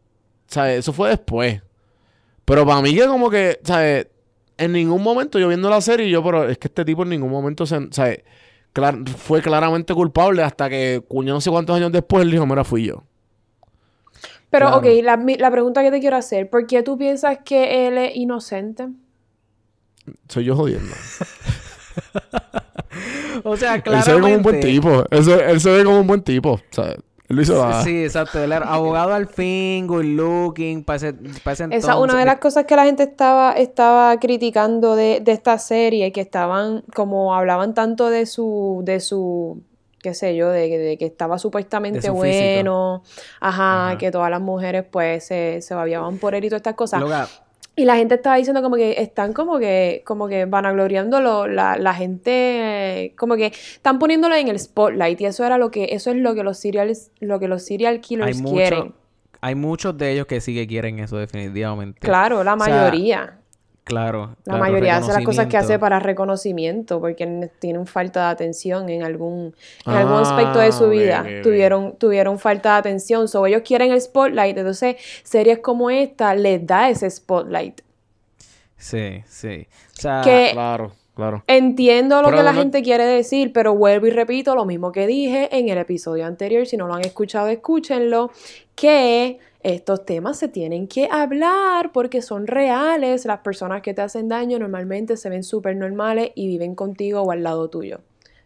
¿sabes? Eso fue después. Pero para mí que como que, ¿sabes? En ningún momento yo viendo la serie, yo, pero es que este tipo en ningún momento, se, ¿sabes? fue claramente culpable hasta que, cuño, no sé cuántos años después, él dijo, mira, fui yo. Pero, Claro. ok, la, la pregunta que te quiero hacer, ¿por qué tú piensas que él es inocente? Soy yo jodiendo. [laughs] O sea, Él claramente... se ve como un buen tipo. Él se, él se ve como un buen tipo. O sea, él lo hizo. Sí, exacto. Él era abogado al fin, good looking, para ese, para ese Esa es una de las cosas que la gente estaba, estaba criticando de, de esta serie, que estaban, como hablaban tanto de su, de su, qué sé yo, de, de que estaba supuestamente De su bueno, ajá, Ajá. que todas las mujeres pues se, se babiaban por él y todas estas cosas. Y la gente estaba diciendo como que están como que, como que vanagloriándolo, la, la gente, eh, como que están poniéndolo en el spotlight y eso era lo que, eso es lo que los serial, lo que los serial hay, killers mucho- quieren. hay muchos de ellos que sí que quieren eso, definitivamente. Claro, la O sea, mayoría. Claro. La claro, mayoría hace las cosas que hace para reconocimiento, porque tienen falta de atención en algún, en algún aspecto de su Ah, vida. Tuvieron, tuvieron falta de atención. So, ellos quieren el spotlight. Entonces, series como esta les da ese spotlight. Sí, sí. O sea, Que Claro, claro. entiendo lo Pero que la no- gente quiere decir, pero vuelvo y repito lo mismo que dije en el episodio anterior. Si no lo han escuchado, escúchenlo. Que estos temas se tienen que hablar porque son reales. Las personas que te hacen daño normalmente se ven súper normales y viven contigo o al lado tuyo.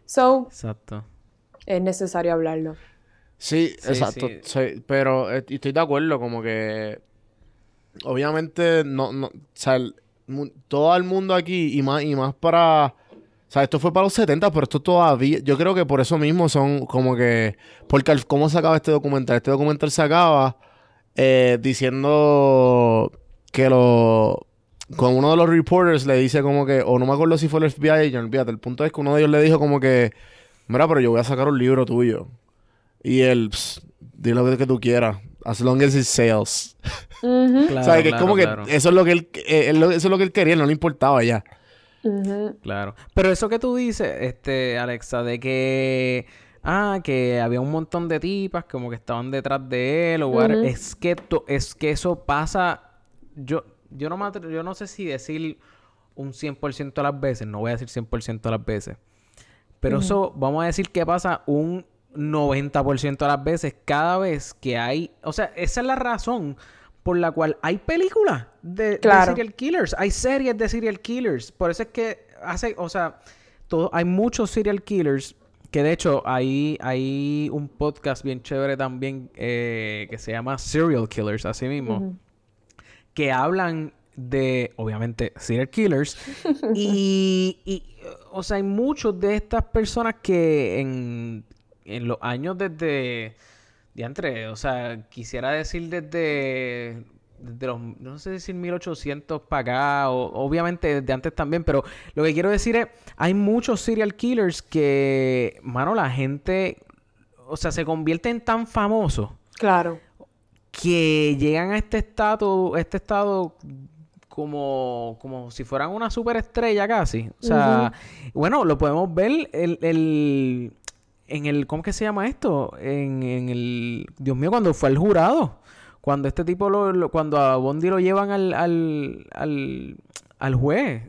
So, exacto. es necesario hablarlo. Sí, Sí, exacto. sí. Sí, pero eh, y estoy de acuerdo, como que obviamente no, no, o sea, el todo el mundo aquí y más y más para, o sea, esto fue para los 70, pero esto todavía, yo creo que por eso mismo son como que, porque al- cómo se acaba este documental, este documental se acaba eh, diciendo que lo con uno de los reporters le dice como que, o no me acuerdo si fue el FBI agent, olvídate, el punto es que uno de ellos le dijo como que, mira, pero yo voy a sacar un libro tuyo. Y él, "Pss, di lo que, que tú quieras, as long as it sells. Ujú, Claro, [laughs] ¿Sabes? Que es claro, como que claro. eso es lo que él, eh, él eso es lo que él quería, no le importaba ya. ujú. Claro. Pero eso que tú dices, este, Alexa, de que. Ah, que había un montón de tipas como que estaban detrás de él o. Es que to- es que eso pasa. Yo, yo no me yo no sé si decir un 100% de las veces, no voy a decir 100% de las veces. Pero eso, vamos a decir que pasa un 90% de las veces cada vez que hay, o sea, esa es la razón por la cual hay películas de, de serial killers, hay series de serial killers, por eso es que hace, o sea, todo, hay muchos serial killers que de hecho hay, hay un podcast bien chévere también eh, que se llama Serial Killers, así mismo que hablan de, obviamente, serial killers. [laughs] y, y, o sea, hay muchos de estas personas que en, en los años desde, diantre, o sea, quisiera decir desde, desde los, no sé decir 1800 para acá, o, obviamente desde antes también, pero lo que quiero decir es, hay muchos serial killers que, mano, la gente, o sea, se convierten tan famosos Claro. que llegan a este estado, este estado como, como si fueran una superestrella casi. O sea, bueno, lo podemos ver el, el- en el, ¿cómo que se llama esto? En, en el, Dios mío, cuando fue al jurado. Cuando este tipo lo, lo- cuando a Bondi lo llevan al, al, al, al juez.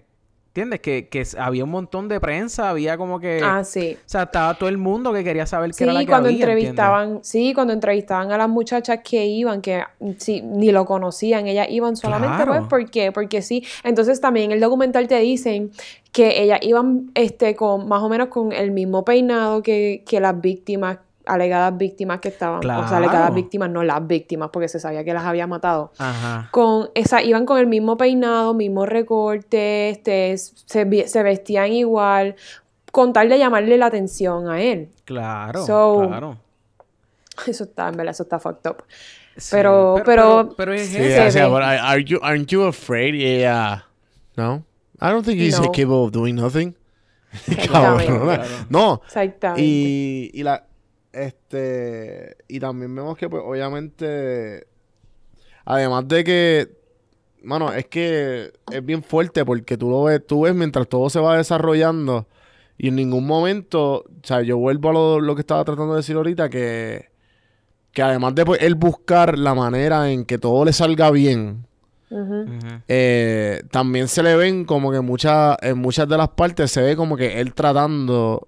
¿Entiendes? Que, que había un montón de prensa, había como que... Ah, sí. O sea, estaba todo el mundo que quería saber qué Sí, era la que cuando había, ¿entiendes? entrevistaban, sí, cuando entrevistaban a las muchachas que iban, que mm, sí, ni lo conocían, ellas iban solamente pues, Claro. ¿por qué? Porque sí. Entonces también en el documental te dicen que ellas iban este con más o menos con el mismo peinado que, que las víctimas, alegadas víctimas que estaban, o sea, alegadas Claro. víctimas, no las víctimas, porque se sabía que las había matado. Ajá. Con esa, iban con el mismo peinado, mismo recorte, este, se, vestían igual, con tal de llamarle la atención a él. Claro, So, claro. Eso está, en verdad, eso está fucked up. Sí, pero- pero- pero es Sí, eso. o sea, ve. but I- are you, aren't you afraid? Yeah. No? I don't think he's No. capable of doing nothing. [laughs] Claro. No. Exactamente. Y, y la este y también vemos que pues obviamente además de que mano, es que es bien fuerte porque tú lo ves, tú ves mientras todo se va desarrollando y en ningún momento, o sea, yo vuelvo a lo, lo que estaba tratando de decir ahorita que que además de pues, él buscar la manera en que todo le salga bien, eh, también se le ven como que muchas, en muchas de las partes se ve como que él tratando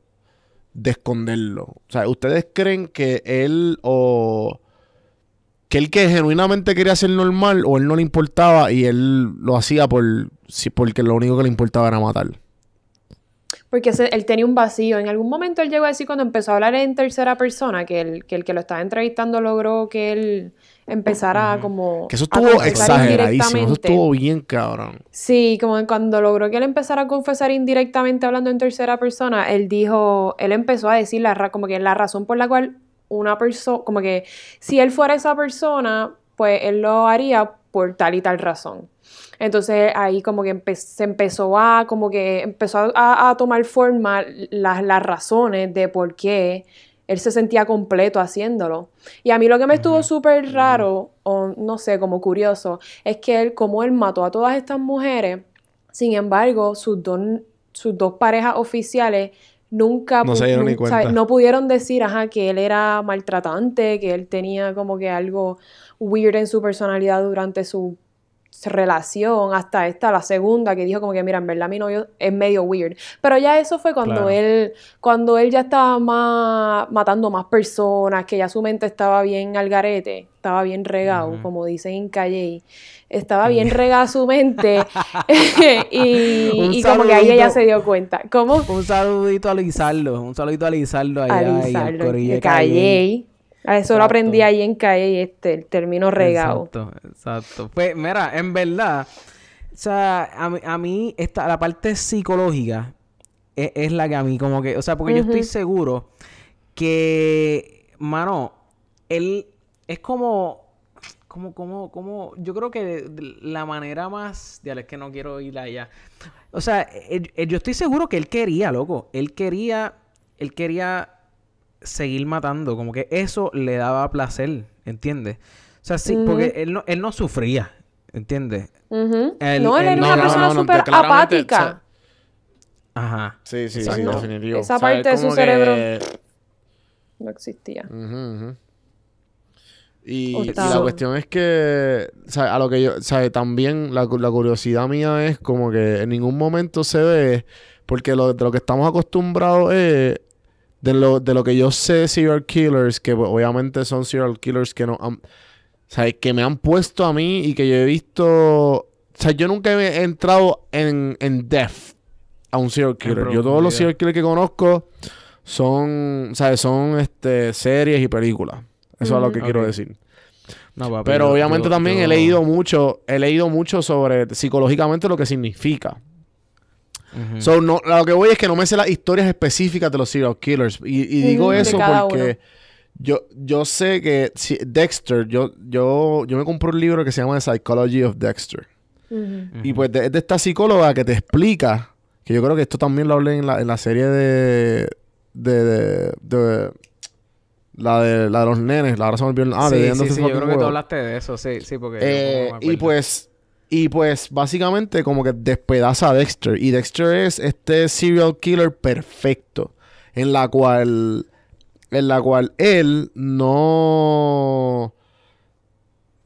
de esconderlo. O sea, ¿ustedes creen que él o... que él que genuinamente quería ser normal o él no le importaba y él lo hacía por, porque lo único que le importaba era matar. Porque él tenía un vacío. En algún momento él llegó a decir cuando empezó a hablar en tercera persona, que que, el que lo estaba entrevistando logró que él empezara como... Que eso a estuvo exageradísimo, eso estuvo bien cabrón. Sí, como cuando logró que él empezara a confesar indirectamente hablando en tercera persona, él dijo, él empezó a decir la ra- como que la razón por la cual una persona, como que si él fuera esa persona, pues él lo haría por tal y tal razón. Entonces ahí como que empe- se empezó a, como que empezó a, a tomar forma las, las razones de por qué él se sentía completo haciéndolo. Y a mí lo que me estuvo súper raro, o no sé, como curioso, es que él, como él mató a todas estas mujeres, sin embargo, sus dos, sus dos parejas oficiales nunca No se no pudieron decir, ajá, que él era maltratante, que él tenía como que algo weird en su personalidad durante su relación, hasta esta, la segunda, que dijo como que, mira, en verdad mi novio es medio weird. Pero ya eso fue cuando Claro. él, cuando él ya estaba más matando más personas, que ya su mente estaba bien al garete, estaba bien regado, como dicen en Calle. Estaba bien regada su mente [laughs] [laughs] y, como que ahí ella se dio cuenta. ¿Cómo? Un saludito a Lizardo. Un saludito a Lizardo allá de Calle. A eso lo aprendí ahí en Calle, este, el término regado. Exacto, exacto. Pues mira, en verdad, o sea, a mí, a mí esta, la parte psicológica es, es la que a mí como que, o sea, porque yo estoy seguro que, mano, él es como, como, como, como, yo creo que de- la manera más, ya es que no quiero ir allá. O sea, él- él- yo estoy seguro que él quería, loco, él quería, él quería seguir matando, como que eso le daba placer, ¿entiendes? O sea, sí, porque él no, él no sufría, ¿entiendes? No, él era no, una no, persona no, no, súper apática. o sea, Ajá. Sí, sí, Exacto. sí, definitivo. esa O sea, parte de su que- cerebro- No existía. Y, la cuestión es que, o sea, a lo que yo, o sea, también la, la curiosidad mía es como que en ningún momento se ve, porque lo, de lo que estamos acostumbrados es, de lo, de lo que yo sé de serial killers, que pues, obviamente son serial killers que no han, o sea, que me han puesto a mí y que yo he visto, o sea, yo nunca he entrado en, en depth a un serial killer. Yo todos los serial killers que conozco son, ¿sabes? Son este, series y películas. Eso es lo que quiero decir. No, papi, Pero yo- obviamente yo- también he leído mucho, he leído mucho sobre psicológicamente lo que significa. So, no, lo que voy es que no me sé las historias específicas de los serial killers. Y, y digo eso porque uno. yo, yo sé que si- Dexter, yo, yo, yo me compré un libro que se llama The Psychology of Dexter. Y pues de, es de esta psicóloga que te explica, que yo creo que esto también lo hablé en la, en la serie de, de, de, de- la de la de los nenes, la ahora se me olvidó Ah, sí, sí, yo creo que tú hablaste de eso, sí, sí, porque... Eh, y pues y pues básicamente como que despedaza a Dexter y Dexter es este serial killer perfecto en la cual en la cual él no,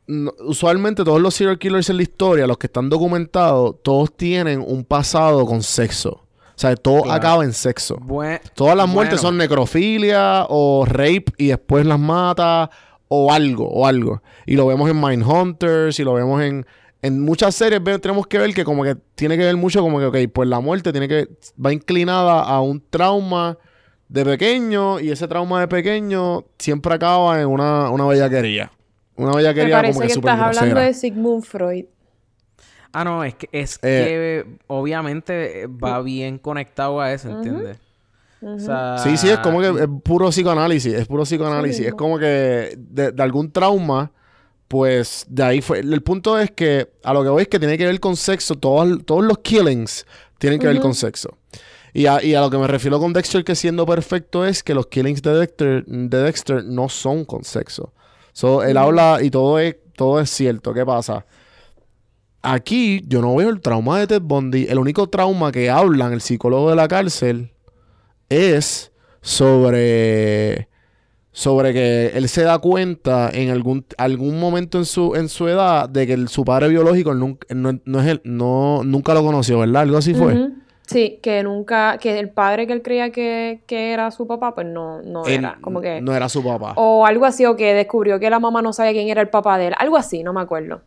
no- usualmente todos los serial killers en la historia los que están documentados todos tienen un pasado con sexo o sea todo Claro. acaba en sexo Todas las muertes bueno, son necrofilia o rape y después las mata o algo, o algo. Y lo vemos en Mindhunters y lo vemos en, en muchas series. ve- tenemos que ver que como que tiene que ver mucho como que, ok, pues la muerte tiene que, va inclinada a un trauma de pequeño y ese trauma de pequeño siempre acaba en una, una bellaquería. Una bellaquería parece como que, que súper estás hablando de Sigmund Freud. Ah, no, es que, es Eh, que obviamente va bien conectado a eso, ¿entiendes? O sea, Sí, sí, es como que es puro psicoanálisis, es puro psicoanálisis. Sí es como que de, de algún trauma, pues de ahí fue. El punto es que a lo que voy es que tiene que ver con sexo. Todos, todos los killings tienen que ver con sexo. Y a, y a lo que me refiero con Dexter que siendo perfecto es que los killings de Dexter, de Dexter no son con sexo. So, él habla y todo es, todo es cierto. ¿Qué pasa? Aquí yo no veo el trauma de Ted Bundy. El único trauma que hablan el psicólogo de la cárcel es sobre sobre que él se da cuenta en algún, algún momento en su, en su edad de que el- su padre biológico no, no es él, no, nunca lo conoció, ¿verdad? Algo así fue. Sí, que nunca, que el padre que él creía que, que era su papá, pues no, no Él era, como que... No era su papá. O algo así, o que descubrió que la mamá no sabía quién era el papá de él. Algo así, no me acuerdo.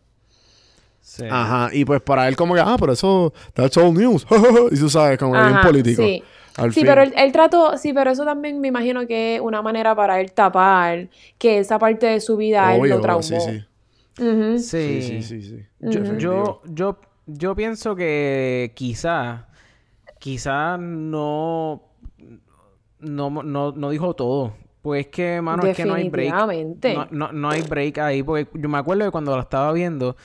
Sí. Ajá. Y pues para él como que, ah, pero eso, that's old news. [laughs] y tú sabes, como bien Ajá, político. Sí, Al sí fin. pero él, él trató, sí, pero eso también me imagino que es una manera para él tapar que esa parte de su vida él lo traumó. sí, sí. Sí, Sí. sí, sí, sí. Yo, yo, yo, yo pienso que quizá, quizá no, no, no, no dijo todo. Pues es que, mano, es que no hay break. No, no, no hay break ahí. Porque yo me acuerdo que cuando la estaba viendo,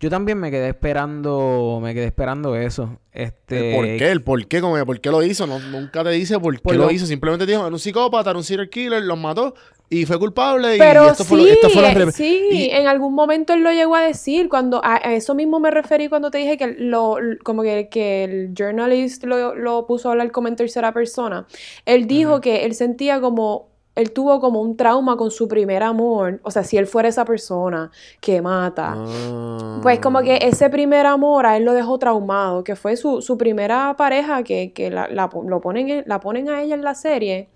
yo también me quedé esperando, me quedé esperando eso. Este, ¿El por qué? ¿El por qué? Como ¿Por qué lo hizo? No, nunca te dice por qué lo lo- hizo. Simplemente dijo, era un psicópata, era un serial killer, los mató y fue culpable. y Pero esto sí, fue lo- esta fue la re- sí, y- en algún momento él lo llegó a decir, cuando a, a eso mismo me referí cuando te dije que lo, como que, que el journalist lo, lo puso a hablar como en tercera persona. Él dijo que él sentía como, él tuvo como un trauma con su primer amor, o sea, si él fuera esa persona que mata. Ah. Pues como que ese primer amor a él lo dejó traumado, que fue su, su primera pareja que, que la, la lo ponen en- la ponen a ella en la serie,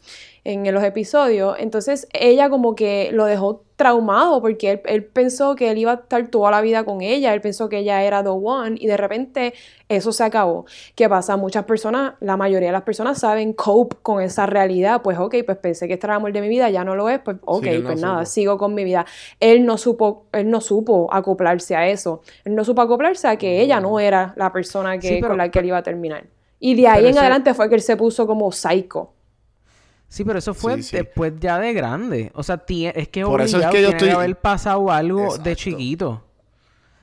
en los episodios. Entonces ella como que lo dejó traumado porque él, él pensó que él iba a estar toda la vida con ella, él pensó que ella era the one y de repente eso se acabó. ¿Qué pasa? Muchas personas, la mayoría de las personas saben cope con esa realidad. Pues ok, pues pensé que este era el amor de mi vida, ya no lo es, pues ok, no pues nada, supo. sigo con mi vida. Él no supo, él no supo acoplarse a eso. Él no supo acoplarse a que ella no era la persona que, Sí, pero- con la que él iba a terminar. Y de ahí en ese- adelante fue que él se puso como psycho. Sí, pero eso fue Sí, sí. después ya de grande. O sea, es que Por eso es que yo tiene estoy- haber pasado algo de chiquito.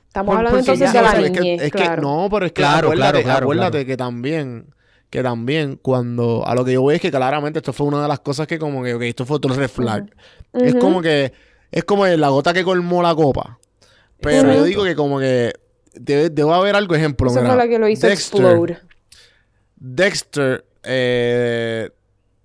Estamos Por- hablando entonces ya- de la Sí, es que- niñez, es que, no, pero es que Claro, acuérdate, claro, claro, acuérdate claro. que también, que también cuando, a lo que yo voy es que claramente esto fue una de las cosas que como que, ok, esto fue otro red flag. Es como que, es como la gota que colmó la copa. Pero yo digo que como que debe, debe haber algo, ejemplo, Eso mira, fue lo que lo hizo Dexter, explode. Dexter, eh,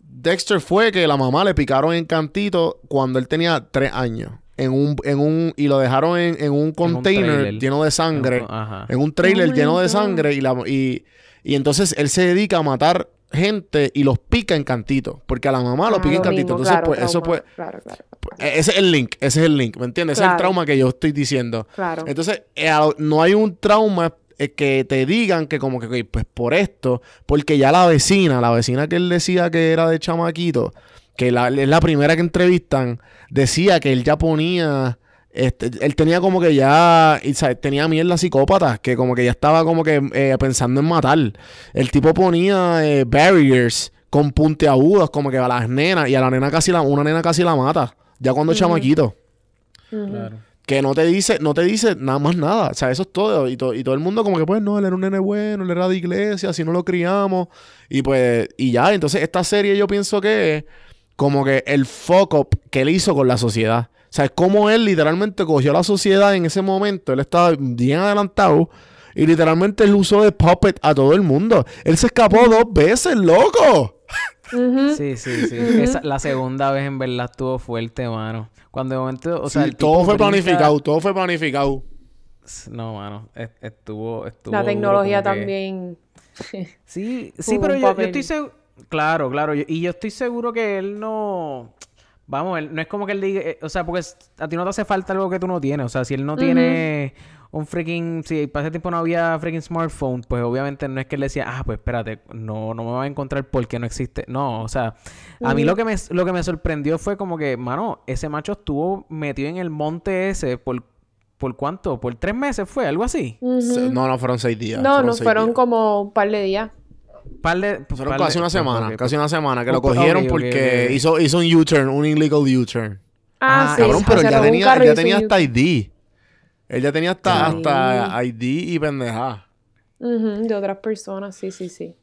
Dexter fue que la mamá le picaron en cantito cuando él tenía tres años. En un, en un, y lo dejaron en, en un container lleno de sangre. En un- ajá. En un trailer Oh lleno de sangre. Y, la, y, y entonces él se dedica a matar gente y los pica en cantito. Porque a la mamá lo Ah, pica en cantito. mismo, Entonces, claro, pues, eso pues. Claro, claro, Ese es el link. Ese es el link. ¿Me entiendes? Ese es el trauma que yo estoy diciendo. claro. Entonces, eh, no hay un trauma eh, que te digan que como que, pues por esto, porque ya la vecina, la vecina que él decía que era de chamaquito, que la- es la primera que entrevistan, decía que él ya ponía, este, él tenía como que ya, ¿sabes? tenía mierda psicópata, que como que ya estaba como que eh, pensando en matar. El tipo ponía eh, barriers con puntiagudos como que a las nenas, y a la nena casi la, una nena casi la mata, ya cuando es chamaquito Claro. Que no te dice, no te dice nada más nada. O sea, eso es todo. Y, to- y todo el mundo como que, pues, no, él era un nene bueno, él era de iglesia, así no lo criamos. Y pues, y ya. Entonces, esta serie yo pienso que es como que el fuck up que él hizo con la sociedad. O sea, es como él literalmente cogió a la sociedad en ese momento. Él estaba bien adelantado. Y literalmente él usó de puppet a todo el mundo. Él se escapó dos veces, loco. Sí, sí, sí. Esa- la segunda vez en verdad estuvo fuerte, mano. Cuando de momento, o sea, Sí, el todo fue brinca- planificado, todo fue planificado. No, mano. es- Estuvo, estuvo La duro, tecnología que- también. [laughs] Sí, sí, pero yo, yo estoy seguro. Claro, claro. yo- y yo estoy seguro que él no. Vamos, él- no es como que él diga. eh, o sea, porque a ti no te hace falta algo que tú no tienes. O sea, si él no tiene un freaking. Si para ese tiempo no había freaking smartphone, pues obviamente no es que él decía, ah, pues espérate, no, no me va a encontrar porque no existe. No, o sea, a mí lo que me lo que me sorprendió fue como que, mano, ese macho estuvo metido en el monte ese por. ¿Por cuánto? ¿Por tres meses fue? ¿Algo así? No, no, fueron seis días. No, no, fueron días. como un par de días. Par de, Fueron par de- casi una semana, casi una semana que lo cogieron porque hizo, hizo un U-turn, un illegal U-turn. Ah, Ah, sí. Cabrón, pero él ya tenía, ya tenía hasta ID. Él ya tenía hasta, Sí. hasta ID y pendeja. Ujú, de otras personas, sí, sí, sí.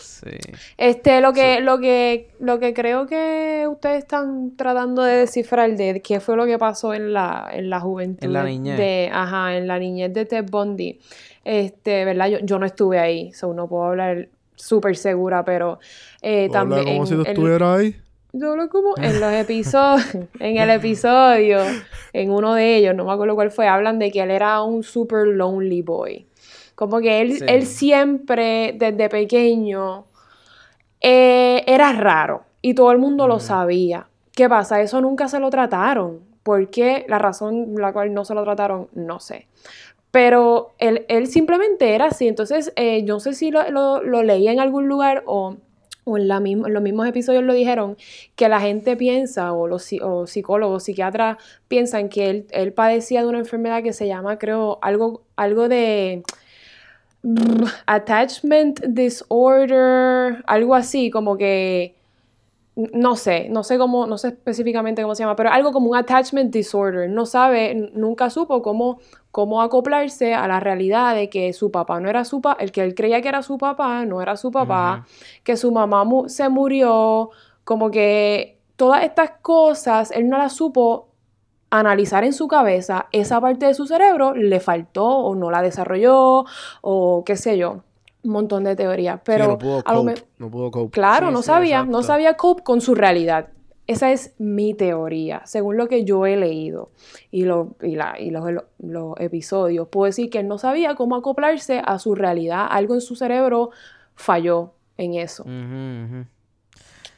Sí. Este, lo que, lo que, lo que creo que ustedes están tratando de descifrar de qué fue lo que pasó en la, en la juventud En la de- niñez. de, ajá, en la niñez de Ted Bundy. Este, ¿verdad? Yo, yo no estuve ahí, so no puedo hablar súper segura, pero eh, también. como si tú estuvieras ahí. Yo hablo como en los [laughs] episodios, en el episodio, en uno de ellos, no me acuerdo cuál fue, hablan de que él era un super lonely boy. Como que él, Sí. él siempre, desde pequeño, eh, era raro y todo el mundo lo sabía. ¿Qué pasa? Eso nunca se lo trataron. ¿Por qué? La razón la cual no se lo trataron, no sé. Pero él, él simplemente era así. Entonces, eh, yo no sé si lo, lo, lo leí en algún lugar o, o en, la los mismos episodios lo dijeron, que la gente piensa, o los o psicólogos, psiquiatras, piensan que él, él padecía de una enfermedad que se llama, creo, algo, algo de mm, attachment disorder, algo así, como que no sé, no sé cómo, no sé específicamente cómo se llama, pero algo como un attachment disorder. No sabe, nunca supo cómo, cómo acoplarse a la realidad de que su papá no era su papá, el que él creía que era su papá, no era su papá, que su mamá mu- se murió, como que todas estas cosas él no las supo analizar en su cabeza, esa parte de su cerebro le faltó o no la desarrolló o qué sé yo, un montón de teorías, pero Sí, no pudo cope. me- No pudo cope. Claro, Sí, no sí, sabía, no sabía cope con su realidad. Esa es mi teoría, según lo que yo he leído y, lo- y la- y los, los- episodios. Puedo decir que él no sabía cómo acoplarse a su realidad. Algo en su cerebro falló en eso.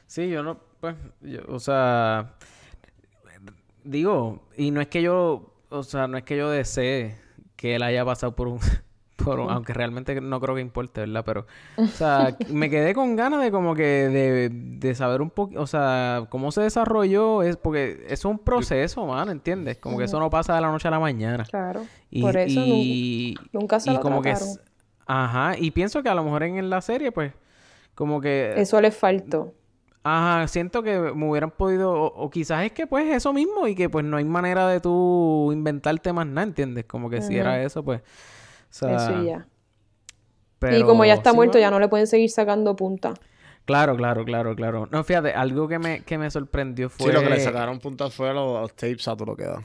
Sí, yo no, pues, yo- o sea, digo, y no es que yo, o sea, no es que yo desee que él haya pasado por un, por un- aunque realmente no creo que importe, ¿verdad? Pero, o [laughs] sea, me quedé con ganas de como que de, de saber un poco, o sea, cómo se desarrolló, es porque es un proceso, mano, ¿entiendes? Como que eso no pasa de la noche a la mañana. Claro. Y, Por eso y- nunca se y lo como que trataron. ajá, y pienso que a lo mejor en, en la serie, pues, como que eso le faltó. Ajá, siento que me hubieran podido, o, o quizás es que pues eso mismo y que pues no hay manera de tú inventarte más nada, ¿entiendes? Como que si era eso, pues, sea, eso y ya. y como ya está sí, muerto, bueno. ya no le pueden seguir sacando punta. Claro, claro, claro, claro. No, fíjate, algo que me, que me sorprendió fue... Sí, lo que le sacaron puntas fue a los, a los tapes a todo lo que da.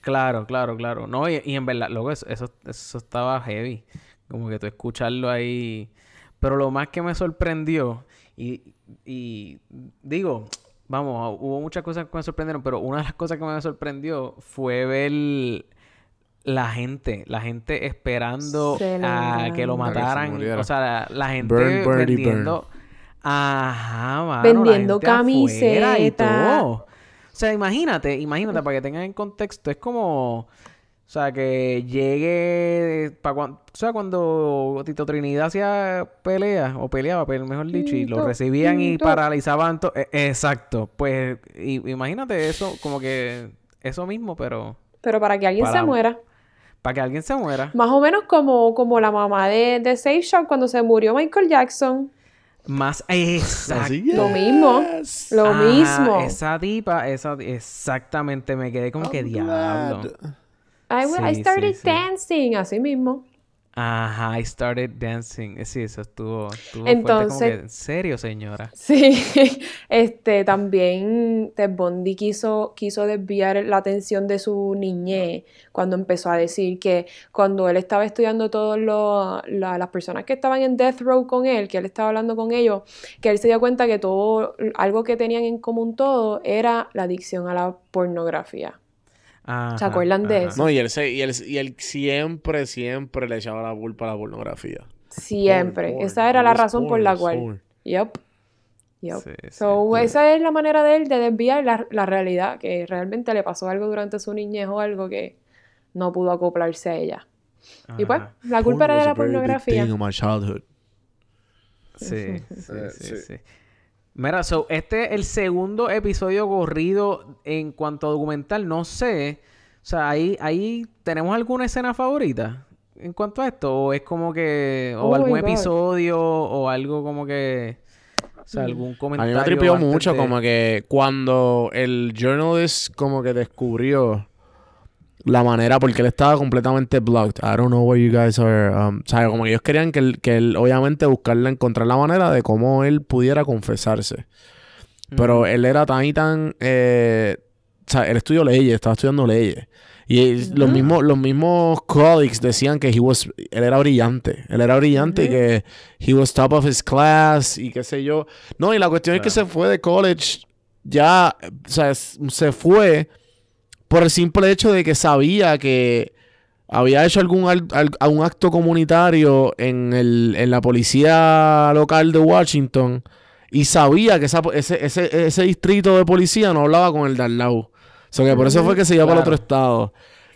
Claro, claro, claro. No, y, y en verdad, luego eso, eso, eso estaba heavy. Como que tú escucharlo ahí. Pero lo más que me sorprendió, y, y digo, vamos, hubo muchas cosas que me sorprendieron, pero una de las cosas que me sorprendió fue ver la gente, la gente esperando a que lo A que se mataran. O sea, la, la gente Burn, Birdie, vendiendo. Ajá, mano, Vendiendo afuera y todo. O sea, imagínate, imagínate, para que tengan en contexto, es como, o sea, que llegue, para cuando, o sea, cuando Tito Trinidad hacía pelea, o peleaba, pe- mejor dicho, y lo recibían y paralizaban todo. exacto, pues, y- imagínate eso, como que eso mismo, pero Pero para que alguien se muera. Para que alguien se muera. Más o menos como, como la mamá de, de Safe Shop cuando se murió Michael Jackson. Más exacto. Lo mismo. Lo mismo. Esa tipa, esa, exactamente, me quedé como que diablo. I, Sí, I started sí, sí. dancing, así mismo. Ajá, I started dancing. Eh, Sí, eso estuvo, estuvo Entonces- fuerte como que, ¿en serio, señora? [laughs] Sí, este también Ted Bundy quiso, quiso desviar la atención de su niñez cuando empezó a decir que cuando él estaba estudiando todas las personas que estaban en Death Row con él, que él estaba hablando con ellos, que él se dio cuenta que todo, algo que tenían en común todo era la adicción a la pornografía. Ajá, acuerdan de ajá. eso? No, y él, se, y, él, y él siempre, siempre le echaba la culpa a la pornografía. Siempre. Porn, porn, Esa era la razón por la cual. porn. Yep. Yep. Sí, sí, So, esa es la manera de él de desviar la, la realidad, que realmente le pasó algo durante su niñez o algo que no pudo acoplarse a ella. Y pues, la culpa era de la pornografía. [laughs] Eh, sí, sí. sí. Mira, so, este es el segundo episodio corrido en cuanto a documental. No sé. O sea, ahí, ahí tenemos alguna escena favorita en cuanto a esto. O es como que. O Oh algún episodio. O algo como que. O sea, algún A comentario. mí me tripió mucho de- como que cuando el journalist como que descubrió la manera porque él estaba completamente blocked. I don't know where you guys are. Um, o sea, como que ellos querían que él, que él obviamente buscarle, encontrar la manera de cómo él pudiera confesarse. Pero él era tan y tan... eh, o sea, él estudió leyes, estaba estudiando leyes. Y los mismos los mismos colleagues decían que he was, él era brillante. Él era brillante y que he was top of his class y qué sé yo. No, y la cuestión es que se fue de college ya, o sea, se fue por el simple hecho de que sabía que había hecho algún, al- al- algún acto comunitario en, el, en la policía local de Washington y sabía que esa, ese, ese, ese distrito de policía no hablaba con el de al lado. O sea que por eso fue que se iba para el otro estado.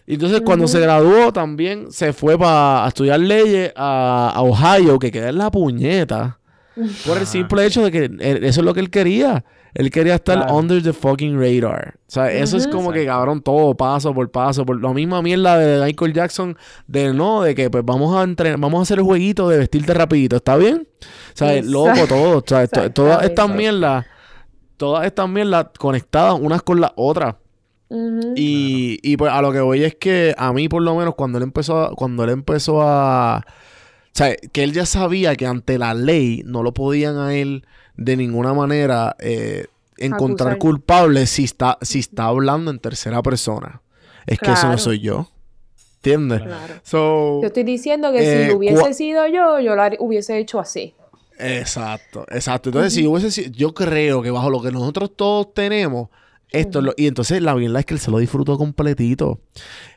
Y entonces cuando se graduó también se fue para estudiar leyes a, a Ohio, que queda en la puñeta. Por el simple hecho de que él- eso es lo que él quería. Él quería estar Claro. under the fucking radar. O sea, eso es como que cabrón todo paso por paso. Por la misma mierda de Michael Jackson. De no, de que pues vamos a entrenar, vamos a hacer el jueguito de vestirte rapidito. ¿Está bien? O sea, Exacto. loco todo. O sea, to- todas estas mierdas, todas estas mierdas conectadas unas con las otras. Y, y pues a lo que voy es que a mí por lo menos cuando él empezó a, cuando él empezó a o sea, que él ya sabía que ante la ley no lo podían a él de ninguna manera eh, encontrar Acusar. culpable si está, si está hablando en tercera persona. Es que eso no soy yo. ¿Entiendes? Claro. So, Yo estoy diciendo que Eh, si lo hubiese sido yo, yo lo hubiese hecho así. Exacto, exacto. Entonces, si hubiese sido- yo creo que bajo lo que nosotros todos tenemos, esto es lo, y entonces la verdad es que él se lo disfrutó completito.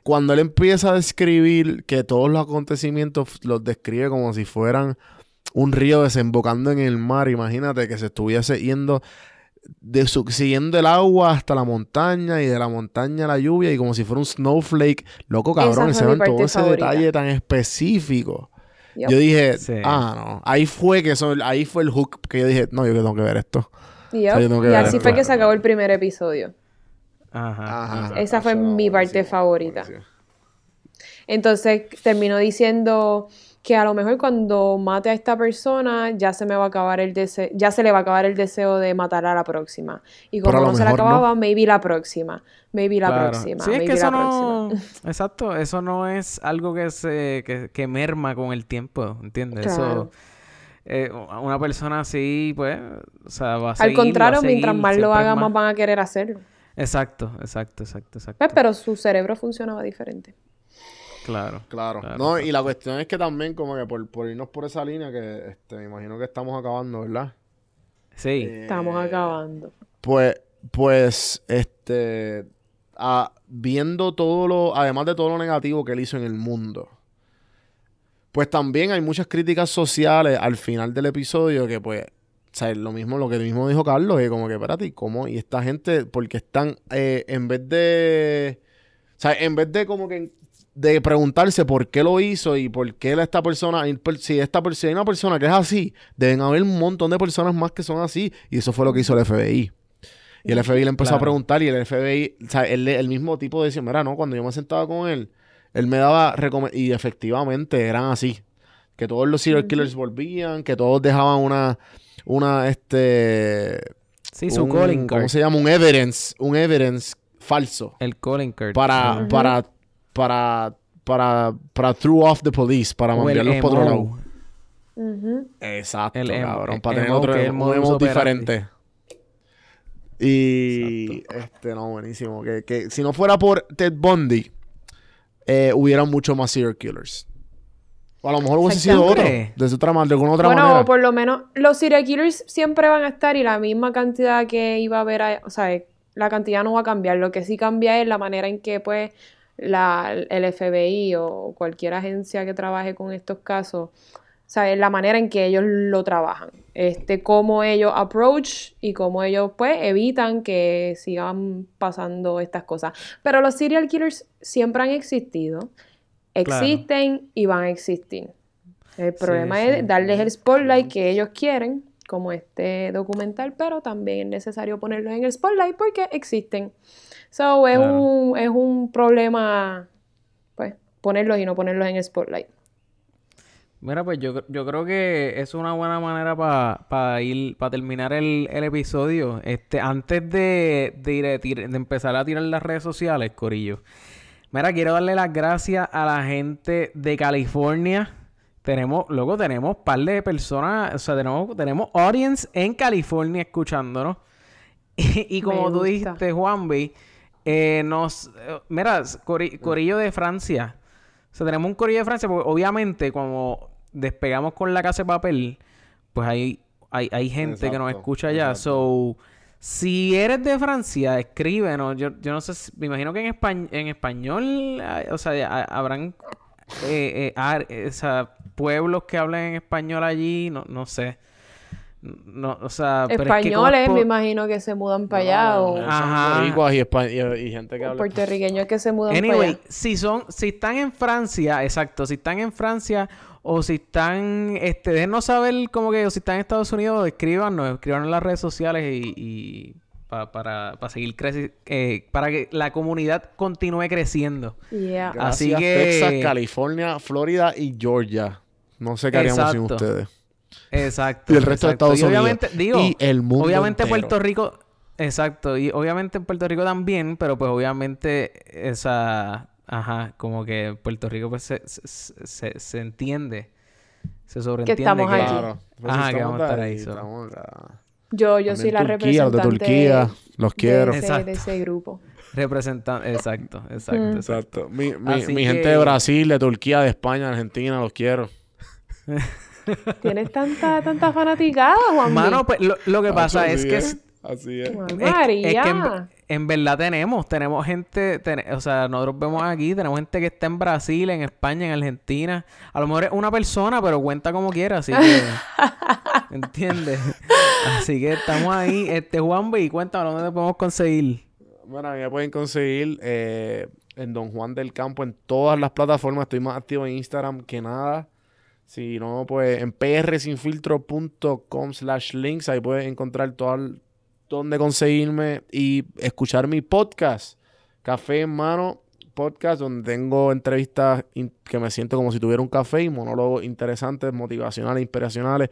Cuando él empieza a describir que todos los acontecimientos los describe como si fueran un río desembocando en el mar, imagínate que se estuviese yendo de siguiendo el agua hasta la montaña y de la montaña a la lluvia y como si fuera un snowflake. Loco, cabrón, ese todo ese favorita. detalle tan específico. Yo dije, Sí. ah, no. Ahí fue que eso, ahí fue el hook que yo dije, no, yo que tengo que ver esto. Y, sea, yo tengo que y ver así esto. fue que se acabó el primer episodio. Ajá. Ajá. Esa fue Eso, mi parte favorita. Entonces terminó diciendo que a lo mejor cuando mate a esta persona ya se me va a acabar el deseo, ya se le va a acabar el deseo de matar a la próxima. Y como no se le no. acababa, maybe la próxima. Maybe la Claro. próxima. Sí, es que eso la no... próxima. [laughs] Exacto, eso no es algo que se que, que merma con el tiempo, ¿entiendes? Claro. Eso eh, una persona así, pues, o sea, va a Al a contrario, mientras más lo haga, más van a querer hacerlo. Exacto, exacto, exacto, exacto. Pues, pero su cerebro funcionaba diferente. Claro. Claro. Claro, no, y la cuestión es que también, como que por, por irnos por esa línea, que este, me imagino que estamos acabando, ¿verdad? Sí. Estamos acabando. Pues, pues, este, ah, viendo todo lo, además de todo lo negativo que él hizo en el mundo, pues también hay muchas críticas sociales al final del episodio que, pues, o sea, lo mismo, lo que mismo dijo Carlos, que como que, espérate, ¿y cómo? Y esta gente, porque están, eh, en vez de, o sea, en vez de como que, de preguntarse por qué lo hizo y por qué esta persona, si esta si hay una persona que es así, deben haber un montón de personas más que son así. Y eso fue lo que hizo el FBI. Y el FBI le empezó a preguntar y el FBI, o sea, él- el mismo tipo decía, mira, no, cuando yo me sentaba con él, él me daba y efectivamente eran así. Que todos los serial killers volvían, que todos dejaban una, una, este... Sí, su un- calling ¿Cómo card. se llama? Un evidence, un evidence falso. El calling card. Para, para, para, para, para throw off the police, para mandarlos para otro lado. emo. Exacto, El emo- cabrón. Para emo, tener otro que un operandi. diferente. Y este, no, buenísimo. Que, que si no fuera por Ted Bundy, eh, hubieran mucho más serial killers. O a lo mejor hubiese sido otro. De otra, de alguna otra bueno, manera. por lo menos los serial killers siempre van a estar y la misma cantidad que iba a haber, a- o sea, la cantidad no va a cambiar. Lo que sí cambia es la manera en que, pues, la, el FBI o cualquier agencia que trabaje con estos casos, o sea, es la manera en que ellos lo trabajan. Este, cómo ellos approach y cómo ellos, pues, evitan que sigan pasando estas cosas. Pero los serial killers siempre han existido, Claro. existen y van a existir. El problema sí. es darles el spotlight que ellos quieren, como este documental, pero también es necesario ponerlos en el spotlight porque existen. So, es, Claro. un, es un problema, pues, ponerlos y no ponerlos en el spotlight. Mira, pues yo, yo creo que es una buena manera para ir, para terminar el, el episodio. Este, antes de, de, ir a tir- de empezar a tirar las redes sociales, Corillo. Mira, quiero darle las gracias a la gente de California. Tenemos, luego tenemos un par de personas, o sea, tenemos, tenemos audience en California escuchándonos. [laughs] Y, y como Me tú gusta. dijiste, Juanvi, eh, nos... eh, mira, cori- corillo de Francia. O sea, tenemos un corillo de Francia porque obviamente como despegamos con la casa de papel, pues hay, hay, hay gente que nos escucha allá. exacto. So, Si eres de Francia, escríbenos. Yo, yo no sé, si- me imagino que en, españ- en español, o sea, ha- habrán eh, eh, ar- o sea, pueblos que hablen en español allí, no, no sé. No, o sea, pero es que ¿cómo Españoles, me imagino que se mudan para allá, o, Ajá. y, y- y gente que o habla. puertorriqueños que se mudan para Anyway, allá. si son, si están en Francia, exacto, si están en Francia o si están, este, déjenos saber como que, o si están en Estados Unidos, escríbanos, escríbanos en las redes sociales y, y pa- para, para seguir creciendo, para que la comunidad continúe creciendo. Yeah. Gracias, Así que- Texas, California, Florida y Georgia. No sé qué haríamos sin ustedes. Exacto. Y el resto de. Estados Y obviamente, Unidos. digo, Y el mundo obviamente entero. Puerto Rico, exacto, y obviamente en Puerto Rico también, pero pues obviamente esa, ajá, como que Puerto Rico pues se, se, se- se entiende, se sobreentiende estamos aquí. Claro. Pues Ajá, que estamos vamos a estar ahí, ahí, so. acá. Yo, yo soy la Turquía, los de representante Turquía, los quiero. De, ese, Exacto. de ese grupo. representante, exacto, exacto, Mm. exacto. Exacto. Mi, mi, gente que- de Brasil, de Turquía, de España, Argentina, los quiero. [laughs] Tienes tanta, tanta fanaticada, Juan. Mano, pues lo, lo que pasa Así es que es- Así es. Es, que- es María. que en, en verdad tenemos, tenemos gente, ten- o sea, nosotros vemos aquí, tenemos gente que está en Brasil, en España, en Argentina. A lo mejor es una persona, pero cuenta como quiera, así que, [laughs] ¿entiendes? Así que estamos ahí. Este Juan B, cuéntanos dónde te podemos conseguir. Bueno, a mí me pueden conseguir eh, en Don Juan del Campo en todas las plataformas. Estoy más activo en Instagram que nada. Si no, pues en prsinfiltro.com slash links. Ahí puedes encontrar todo el- dónde conseguirme y escuchar mi podcast. Café en mano podcast donde tengo entrevistas que me siento como si tuviera un café y monólogos interesantes, motivacionales, inspiracionales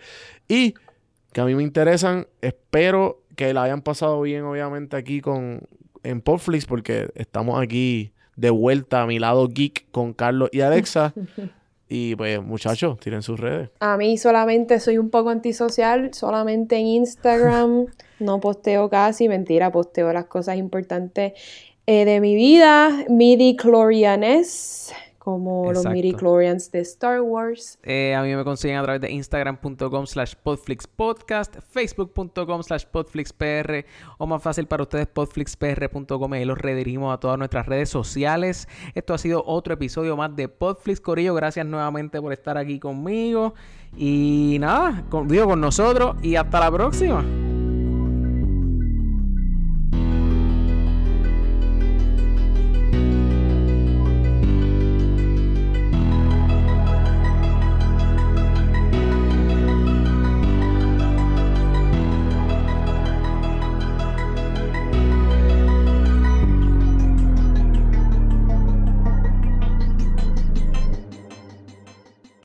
y que a mí me interesan. Espero que la hayan pasado bien, obviamente, aquí con en Popflix, porque estamos aquí de vuelta a mi lado geek con Carlos y Alexa. [laughs] y pues, muchachos, tiren sus redes. A mí solamente soy un poco antisocial, solamente en Instagram. [laughs] no posteo casi, mentira, posteo las cosas importantes eh, de mi vida. Midi Clorianes, como los Exacto. Midi Clorians de Star Wars. Eh, a mí me consiguen a través de instagram.com slash podflixpodcast, facebook.com slash podflixpr o más fácil para ustedes podflixpr.com y los redirigimos a todas nuestras redes sociales. Esto ha sido otro episodio más de Podflix Corillo. Gracias nuevamente por estar aquí conmigo y nada, con, digo con nosotros y hasta la próxima.